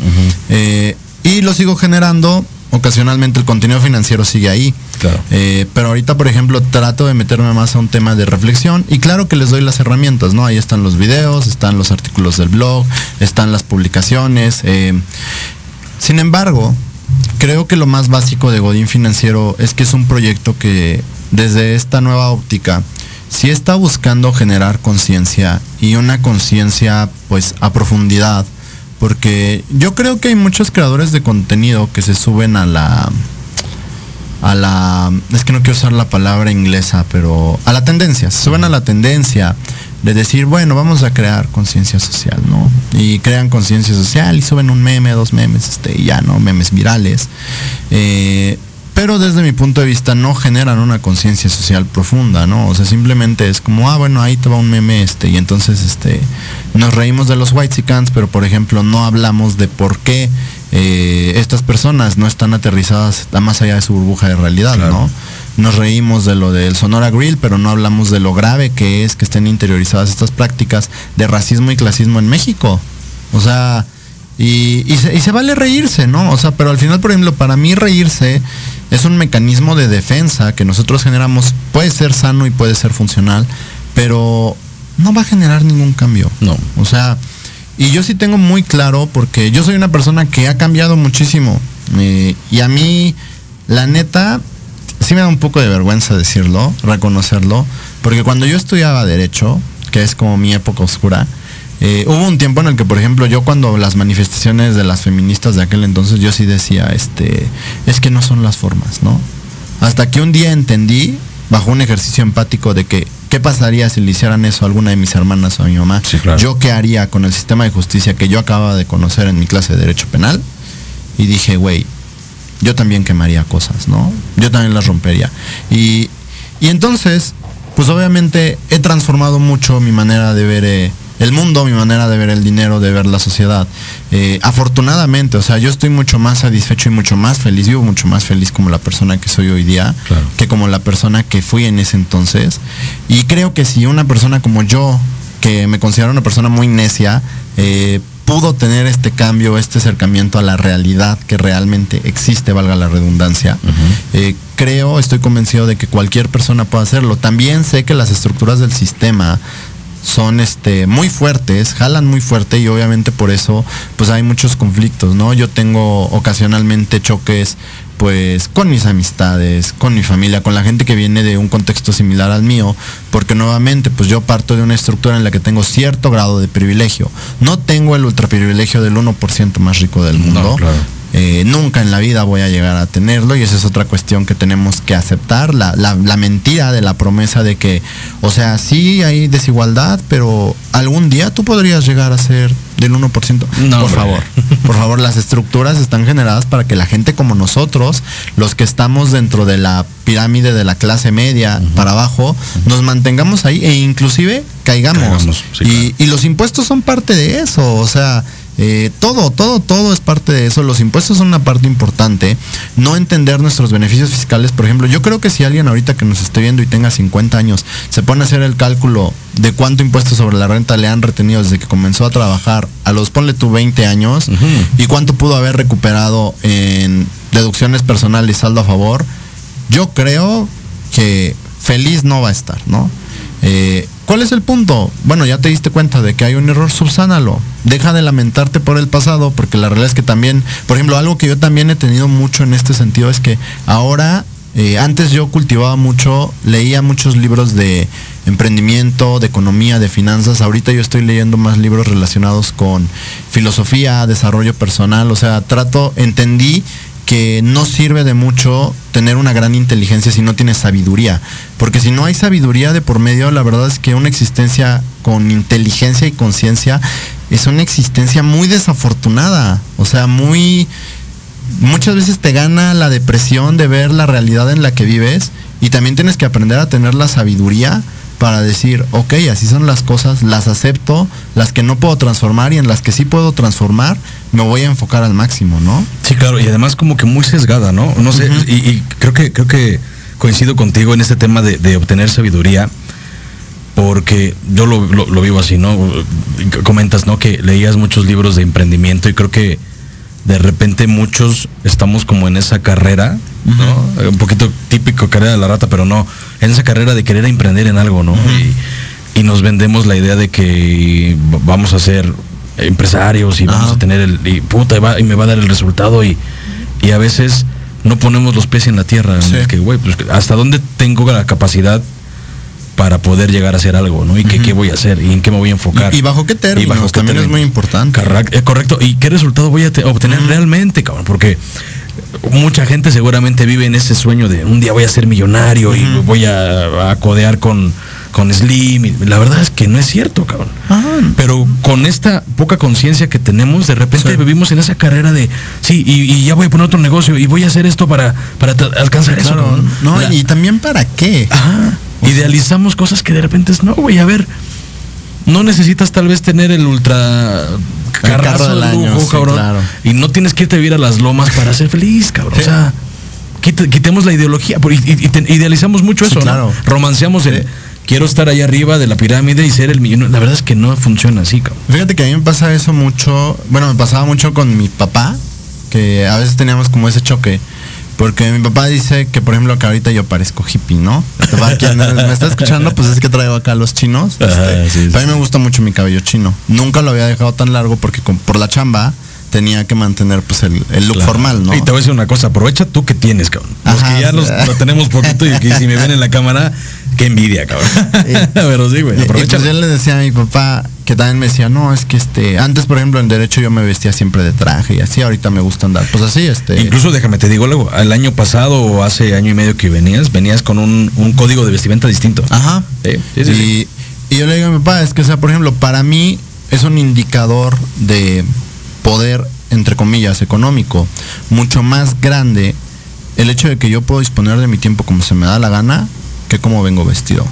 Eh, y lo sigo generando. Ocasionalmente el contenido financiero sigue ahí. Claro. Eh, pero ahorita, por ejemplo, trato de meterme más a un tema de reflexión y claro que les doy las herramientas, ¿no? Ahí están los videos, están los artículos del blog, están las publicaciones. eh, sin embargo, creo que lo más básico de Godín Financiero es que es un proyecto que desde esta nueva óptica sí está buscando generar conciencia y una conciencia pues a profundidad. Porque yo creo que hay muchos creadores de contenido que se suben a la a la es que no quiero usar la palabra inglesa, pero a la tendencia, se suben a la tendencia de decir, bueno, vamos a crear conciencia social, ¿no? Y crean conciencia social y suben un meme, dos memes, este, y ya, ¿no? Memes virales. Eh, pero desde mi punto de vista no generan una conciencia social profunda, ¿no? O sea, simplemente es como, ah, bueno, ahí te va un meme este, y entonces este, nos reímos de los whitesicans, pero por ejemplo no hablamos de por qué eh, estas personas no están aterrizadas más allá de su burbuja de realidad. ¿no? Nos reímos de lo del Sonora Grill, pero no hablamos de lo grave que es que estén interiorizadas estas prácticas de racismo y clasismo en México. O sea, Y, y se, y se vale reírse, ¿no? O sea, pero al final, por ejemplo, para mí reírse es un mecanismo de defensa que nosotros generamos, puede ser sano y puede ser funcional, pero no va a generar ningún cambio. No. O sea, y yo sí tengo muy claro, porque yo soy una persona que ha cambiado muchísimo. eh, y a mí, la neta, sí me da un poco de vergüenza decirlo, reconocerlo, porque cuando yo estudiaba Derecho, que es como mi época oscura, eh, hubo un tiempo en el que, por ejemplo, yo cuando las manifestaciones de las feministas de aquel entonces, yo sí decía, este, es que no son las formas, ¿no? Hasta que un día entendí, bajo un ejercicio empático, de que, ¿qué pasaría si le hicieran eso a alguna de mis hermanas o a mi mamá? Sí, claro. Yo qué haría con el sistema de justicia que yo acababa de conocer en mi clase de Derecho Penal. Y dije, güey, yo también quemaría cosas, ¿no? Yo también las rompería. Y, y entonces, pues obviamente he transformado mucho mi manera de ver eh, el mundo, mi manera de ver el dinero, de ver la sociedad. Eh, afortunadamente, o sea, yo estoy mucho más satisfecho y mucho más feliz, vivo mucho más feliz como la persona que soy hoy día, Claro. que como la persona que fui en ese entonces. Y creo que si una persona como yo, que me considero una persona muy necia, eh, pudo tener este cambio, este acercamiento a la realidad que realmente existe, valga la redundancia, eh, creo, estoy convencido de que cualquier persona puede hacerlo. También sé que las estructuras del sistema son este muy fuertes, jalan muy fuerte y obviamente por eso pues hay muchos conflictos, ¿no? Yo tengo ocasionalmente choques pues con mis amistades, con mi familia, con la gente que viene de un contexto similar al mío, porque nuevamente pues yo parto de una estructura en la que tengo cierto grado de privilegio. No tengo el ultraprivilegio del 1% más rico del mundo. claro. Eh, nunca en la vida voy a llegar a tenerlo y esa es otra cuestión que tenemos que aceptar, la, la- la mentira de la promesa de que, o sea, sí hay desigualdad, pero algún día tú podrías llegar a ser del 1%. No, por favor, por favor, las estructuras están generadas para que la gente como nosotros, los que estamos dentro de la pirámide de la clase media para abajo, nos mantengamos ahí e inclusive caigamos. Caigamos, sí, y, y los impuestos son parte de eso, o sea, eh, todo, todo, todo es parte de eso. Los impuestos son una parte importante. No entender nuestros beneficios fiscales, por ejemplo, yo creo que si alguien ahorita que nos esté viendo y tenga 50 años se pone a hacer el cálculo de cuánto impuesto sobre la renta le han retenido desde que comenzó a trabajar a los, ponle tú 20 años, y cuánto pudo haber recuperado en deducciones personales y saldo a favor, yo creo que feliz no va a estar, ¿no? Eh, ¿Cuál es el punto? Bueno, ya te diste cuenta de que hay un error, subsánalo. Deja de lamentarte por el pasado, porque la realidad es que también, por ejemplo, algo que yo también he tenido mucho en este sentido es que ahora, eh, antes yo cultivaba mucho, leía muchos libros de emprendimiento, de economía, de finanzas. Ahorita yo estoy leyendo más libros relacionados con filosofía, desarrollo personal. O sea, trato, entendí que no sirve de mucho tener una gran inteligencia si no tienes sabiduría. Porque si no hay sabiduría de por medio, la verdad es que una existencia con inteligencia y conciencia es una existencia muy desafortunada. O sea, muy... Muchas veces te gana la depresión de ver la realidad en la que vives y también tienes que aprender a tener la sabiduría para decir, ok, así son las cosas, las acepto, las que no puedo transformar y en las que sí puedo transformar, me voy a enfocar al máximo, ¿no? Sí, claro, y además como que muy sesgada, ¿no? No sé, y, y creo que creo que coincido contigo en este tema de, de obtener sabiduría, porque yo lo, lo- lo vivo así, ¿no? Comentas, ¿no? Que leías muchos libros de emprendimiento y creo que de repente muchos estamos como en esa carrera, ¿no? Un poquito típico carrera de la rata, pero no, en esa carrera de querer emprender en algo, ¿no? y, y nos vendemos la idea de que vamos a ser empresarios y vamos a tener el y puta y, va- y me va a dar el resultado y, y a veces no ponemos los pies en la tierra Sí. que güey pues hasta dónde tengo la capacidad para poder llegar a hacer algo no y qué, voy a hacer y en qué me voy a enfocar. Y, y bajo qué términos, qué también es muy importante. Eh, correcto. Y qué resultado voy a te- obtener realmente cabrón porque mucha gente seguramente vive en ese sueño de un día voy a ser millonario y voy a, a codear con con Slim y la verdad es que no es cierto cabrón Ajá. pero con esta poca conciencia que tenemos, de repente Sí. vivimos en esa carrera de, sí, y, y ya voy a poner otro negocio y voy a hacer esto para, para alcanzar eso. No, La- y también para qué. Ajá. Idealizamos cosas que de repente es, no, güey, a ver, no necesitas tal vez tener el ultra carro carrazo del de año, lujo, sí, cabrón. claro. Y no tienes que irte a vivir a las lomas para ser feliz, cabrón. Sí. O sea, quite- quitemos la ideología, y, y- y te- idealizamos mucho Sí, eso, claro. ¿no? Romanceamos el. Quiero estar ahí arriba de la pirámide y ser el millonario. La verdad es que no funciona así, cabrón. Fíjate que a mí me pasa eso mucho, bueno, me pasaba mucho con mi papá, que a veces teníamos como ese choque. Porque mi papá dice que, por ejemplo, que ahorita yo parezco hippie, ¿no? Para quien me, está escuchando, pues es que traigo acá los chinos. Ajá, Este, sí, sí. a mí me gusta mucho mi cabello chino. Nunca lo había dejado tan largo porque con- por la chamba tenía que mantener pues el, el look Claro. formal, ¿no? Y te voy a decir una cosa, aprovecha tú que tienes, cabrón. Los Ajá, que ya los, lo tenemos poquito y que si me ven en la cámara, qué envidia, cabrón. Pero sí, güey, Y- y aprovecha. pues yo le decía a mi papá que también me decía, no, es que este, antes por ejemplo en derecho yo me vestía siempre de traje y así, ahorita me gusta andar. Pues así, este. Incluso déjame te digo algo, el año pasado o hace año y medio que venías, venías con un, un código de vestimenta distinto. Ajá. Sí, sí, sí, y, sí. y yo le digo a mi papá, es que, o sea, por ejemplo, para mí es un indicador de poder, entre comillas, económico, mucho más grande el hecho de que yo puedo disponer de mi tiempo como se me da la gana que como vengo vestido.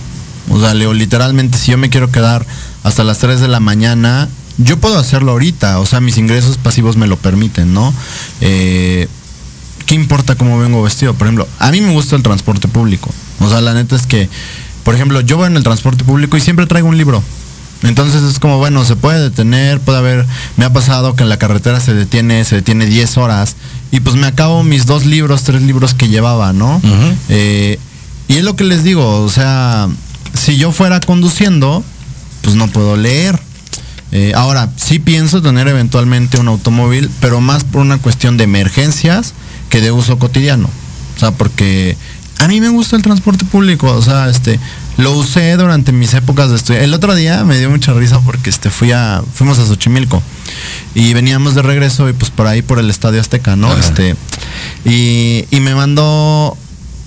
O sea, Leo, literalmente, si yo me quiero quedar hasta las 3 de la mañana, yo puedo hacerlo ahorita. O sea, mis ingresos pasivos me lo permiten, ¿no? Eh, ¿qué importa cómo vengo vestido? Por ejemplo, a mí me gusta el transporte público. O sea, la neta es que, por ejemplo, yo voy en el transporte público y siempre traigo un libro. Entonces es como, bueno, se puede detener, puede haber, me ha pasado que en la carretera se detiene, se detiene 10 horas y pues me acabo mis dos libros, tres libros que llevaba, ¿no? Eh, y es lo que les digo, o sea, si yo fuera conduciendo, pues no puedo leer. Eh, ahora, sí pienso tener eventualmente un automóvil, pero más por una cuestión de emergencias que de uso cotidiano. O sea, porque a mí me gusta el transporte público, o sea, este, lo usé durante mis épocas de estudio. El otro día me dio mucha risa porque este, fui a, fuimos a Xochimilco y veníamos de regreso y pues por ahí por el Estadio Azteca, ¿no? Ajá. Este, y, y me mandó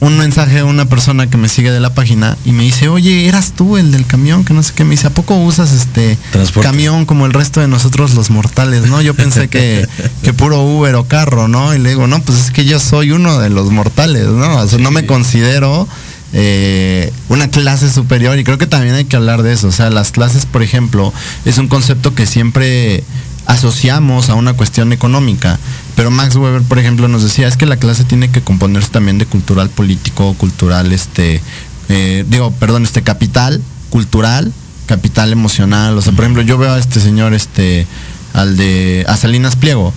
un mensaje una persona que me sigue de la página y me dice, oye, eras tú el del camión, que no sé qué, me dice, ¿a poco usas este Transporte. camión como el resto de nosotros los mortales, no? Yo pensé que, que puro Uber o carro, ¿no? Y le digo, no, pues es que yo soy uno de los mortales, ¿no? O sea, no me considero eh, una clase superior y creo que también hay que hablar de eso. O sea, las clases, por ejemplo, es un concepto que siempre asociamos a una cuestión económica. Pero Max Weber, por ejemplo, nos decía, es que la clase tiene que componerse también de cultural político, cultural, este, eh, digo, perdón, este capital cultural, capital emocional. O sea, por ejemplo, yo veo a este señor, este, al de, a Salinas Pliego.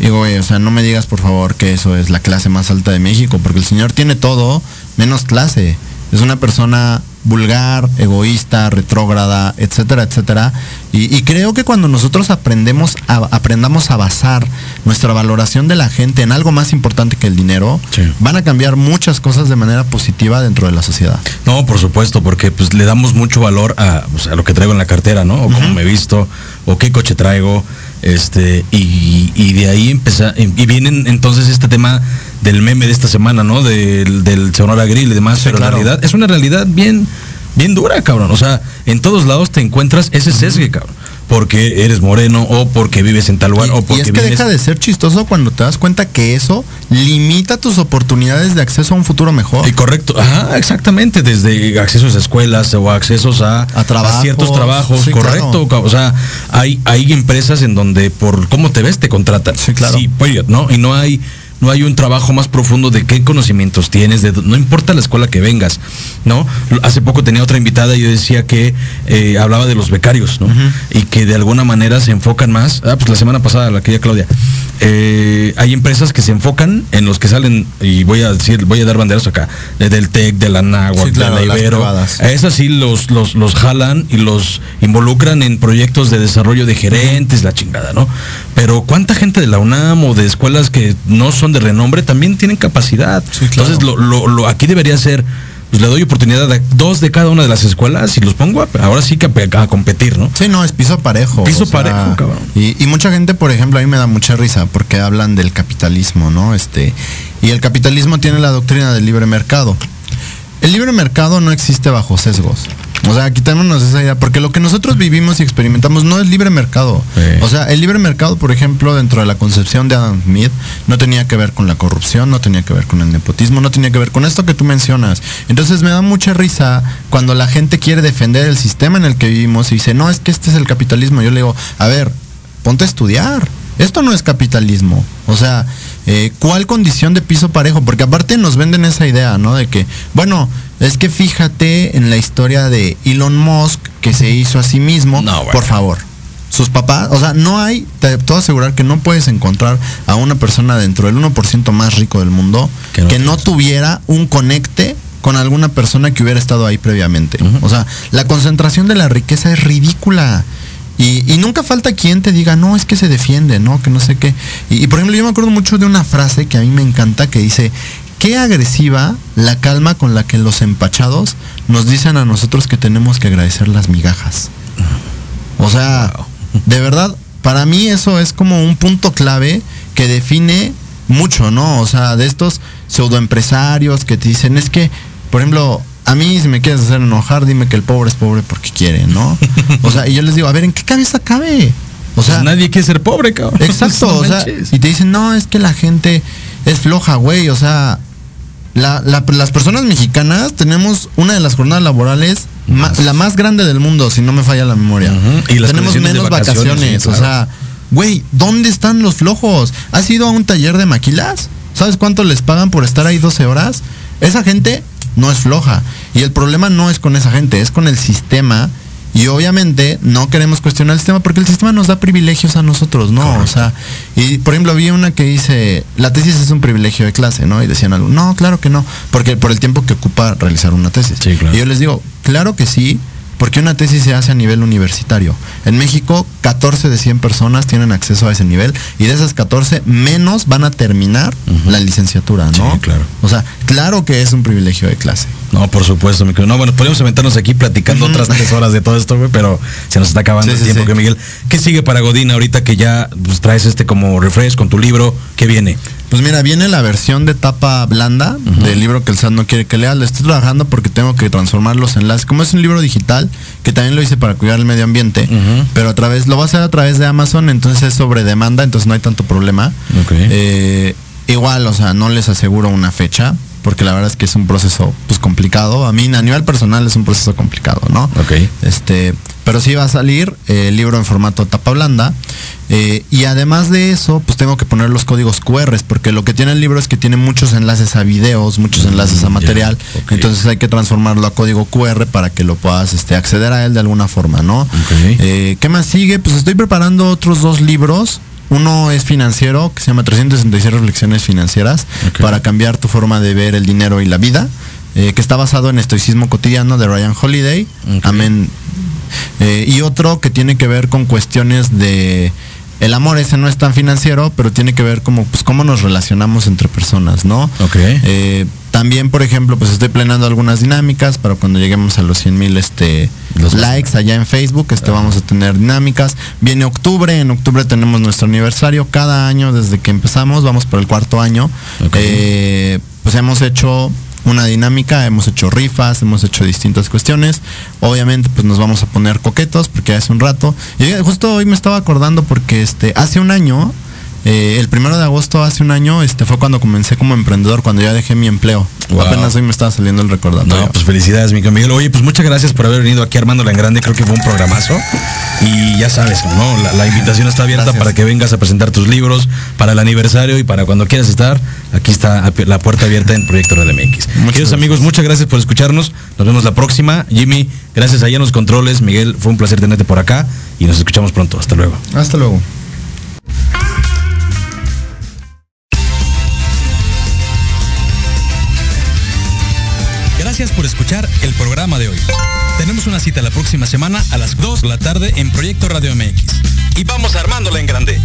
Digo, güey, o sea, no me digas por favor que eso es la clase más alta de México, porque el señor tiene todo menos clase. Es una persona vulgar, egoísta, retrógrada, etcétera, etcétera. Y, y creo que cuando nosotros aprendemos a, aprendamos a basar nuestra valoración de la gente en algo más importante que el dinero, Sí. van a cambiar muchas cosas de manera positiva dentro de la sociedad. No, por supuesto, porque pues le damos mucho valor a, pues, a lo que traigo en la cartera, ¿no? O cómo me he visto, o qué coche traigo, este, y, y de ahí empezar, y vienen entonces este tema del meme de esta semana, ¿no? Del, del Sonora Grill y demás, Sí, pero claro. en realidad es una realidad bien, bien dura, cabrón. O sea, en todos lados te encuentras ese sesgue, cabrón. Porque eres moreno, o porque vives en tal lugar, Y, o y porque es que vives- deja de ser chistoso cuando te das cuenta que eso limita tus oportunidades de acceso a un futuro mejor. Y correcto, ajá, exactamente, desde accesos a escuelas o accesos a, A trabajos, ciertos trabajos, sí, correcto, claro. o sea, hay, hay empresas en donde por cómo te ves te contratan. Sí, claro. period, ¿no? Y no hay, no hay un trabajo más profundo de qué conocimientos tienes, de, no importa la escuela que vengas, ¿no? Hace poco tenía otra invitada y yo decía que eh, hablaba de los becarios, ¿no? Y que de alguna manera se enfocan más, ah, pues la semana pasada, la querida Claudia, eh, hay empresas que se enfocan en los que salen, y voy a decir, voy a dar banderas acá, de- del TEC, de la NAGUA, Sí, claro, de la Ibero. A esas sí los, los, los jalan y los involucran en proyectos de desarrollo de gerentes, la chingada, ¿no? Pero ¿cuánta gente de la UNAM o de escuelas que no son de renombre también tienen capacidad? Sí, claro. Entonces, lo, lo, lo- aquí debería ser, pues le doy oportunidad a dos de cada una de las escuelas y los pongo a- ahora sí que a, a competir, ¿no? Sí, no, es piso parejo. Piso parejo, cabrón. Y, y mucha gente, por ejemplo, a mí me da mucha risa porque hablan del capitalismo, ¿no? Este, y el capitalismo tiene la doctrina del libre mercado. El libre mercado no existe bajo sesgos. O sea, quitémonos esa idea, porque lo que nosotros vivimos y experimentamos no es libre mercado. Sí. O sea, el libre mercado, por ejemplo, dentro de la concepción de Adam Smith, no tenía que ver con la corrupción, no tenía que ver con el nepotismo, no tenía que ver con esto que tú mencionas. Entonces me da mucha risa cuando la gente quiere defender el sistema en el que vivimos y dice, no, es que este es el capitalismo. Yo le digo, a ver, ponte a estudiar. Esto no es capitalismo. O sea, eh, ¿cuál condición de piso parejo? Porque aparte nos venden esa idea, ¿no? De que, bueno, es que fíjate en la historia de Elon Musk que se hizo a sí mismo, No, bueno. por favor. Sus papás, o sea, no hay, te puedo asegurar que no puedes encontrar a una persona dentro del 1% más rico del mundo Que que no tuviera un conecte con alguna persona que hubiera estado ahí previamente. O sea, la concentración de la riqueza es ridícula. Y, y nunca falta quien te diga, no, es que se defiende, no, que no sé qué. Y, y, por ejemplo, yo me acuerdo mucho de una frase que a mí me encanta que dice, qué agresiva la calma con la que los empachados nos dicen a nosotros que tenemos que agradecer las migajas. O sea, de verdad, para mí eso es como un punto clave que define mucho, ¿no? O sea, de estos pseudoempresarios que te dicen, es que, por ejemplo, a mí si me quieres hacer enojar, dime que el pobre es pobre porque quiere, ¿no? O sea, y yo les digo, a ver, ¿en qué cabeza cabe? O sea, Pues nadie quiere ser pobre, cabrón. Exacto, No o sea, y te dicen, no, es que la gente es floja, güey, o sea, la- la- las personas mexicanas tenemos una de las jornadas laborales, ma- la más grande del mundo, si no me falla la memoria. Y las tenemos menos vacaciones, vacaciones, sí, o sea, güey, ¿dónde están los flojos? ¿Has ido a un taller de maquilas? ¿Sabes cuánto les pagan por estar ahí 12 horas? Esa gente no es floja. Y el problema no es con esa gente, es con el sistema. Y obviamente no queremos cuestionar el sistema porque el sistema nos da privilegios a nosotros, ¿no? O sea, y por ejemplo vi una que dice, la tesis es un privilegio de clase, ¿no? Y decían algo, no, claro que no, porque por el tiempo que ocupa realizar una tesis. Sí, claro. Y yo les digo, claro que sí, porque una tesis se hace a nivel universitario. En México, 14 de 100 personas tienen acceso a ese nivel y de esas 14, menos van a terminar la licenciatura, ¿no? Sí, claro. O sea, claro que es un privilegio de clase. No, por supuesto, mi querido. No, bueno, podríamos aventarnos aquí platicando otras tres horas de todo esto, güey, pero se nos está acabando Sí, el sí, tiempo, que Miguel. ¿Qué sigue para Godín ahorita que ya pues, traes este como refresh con tu libro? ¿Qué viene? Pues mira, viene la versión de tapa blanda del libro que el SAT no quiere que lea. Le estoy trabajando porque tengo que transformar los enlaces. Como es un libro digital, que también lo hice para cuidar el medio ambiente, pero a través, lo va a hacer a través de Amazon, entonces es sobre demanda, entonces no hay tanto problema. Eh, igual, o sea, no les aseguro una fecha, porque la verdad es que es un proceso pues complicado. A mí, a nivel personal, es un proceso complicado, ¿no? Ok. Este, pero sí va a salir eh, el libro en formato tapa blanda. eh, y además de eso, pues tengo que poner los códigos QR, porque lo que tiene el libro es que tiene muchos enlaces a videos, muchos enlaces a Mm, material. Entonces hay que transformarlo a código QR para que lo puedas este, acceder a él de alguna forma, ¿no? Eh, ¿Qué más sigue? Pues estoy preparando otros dos libros. Uno es financiero, que se llama 366 reflexiones financieras, para cambiar tu forma de ver el dinero y la vida, eh, que está basado en estoicismo cotidiano de Ryan Holiday. Amén. Eh, y otro que tiene que ver con cuestiones de... El amor ese no es tan financiero, pero tiene que ver como pues cómo nos relacionamos entre personas, ¿no? Ok. Eh, también, por ejemplo, pues estoy planeando algunas dinámicas para cuando lleguemos a los 100 mil este, Los- likes allá en Facebook. Este, vamos a tener dinámicas. Viene octubre, en octubre tenemos nuestro aniversario. Cada año, desde que empezamos, vamos por el cuarto año. Eh, pues hemos hecho una dinámica, hemos hecho rifas, hemos hecho distintas cuestiones. Obviamente, pues nos vamos a poner coquetos porque hace un rato. Y justo hoy me estaba acordando porque este, hace un año, eh, el primero de agosto hace un año, este fue cuando comencé como emprendedor, cuando ya dejé mi empleo. Wow. Apenas hoy me estaba saliendo el recordatorio. No, pues felicidades, mi Miguel. Oye, pues muchas gracias por haber venido aquí armándola en grande. Creo que fue un programazo. Y ya sabes, ¿no? La, la invitación está abierta Gracias. para que vengas a presentar tus libros para el aniversario y para cuando quieras estar. Aquí está la puerta abierta en Proyecto Red MX. Queridos gracias. amigos, muchas gracias por escucharnos. Nos vemos la próxima. Jimmy, gracias allá en los controles. Miguel, fue un placer tenerte por acá y nos escuchamos pronto. Hasta luego. Hasta luego. Gracias por escuchar el programa de hoy. Tenemos una cita la próxima semana a las 2 de la tarde en Proyecto Radio MX. Y vamos armándola en grande.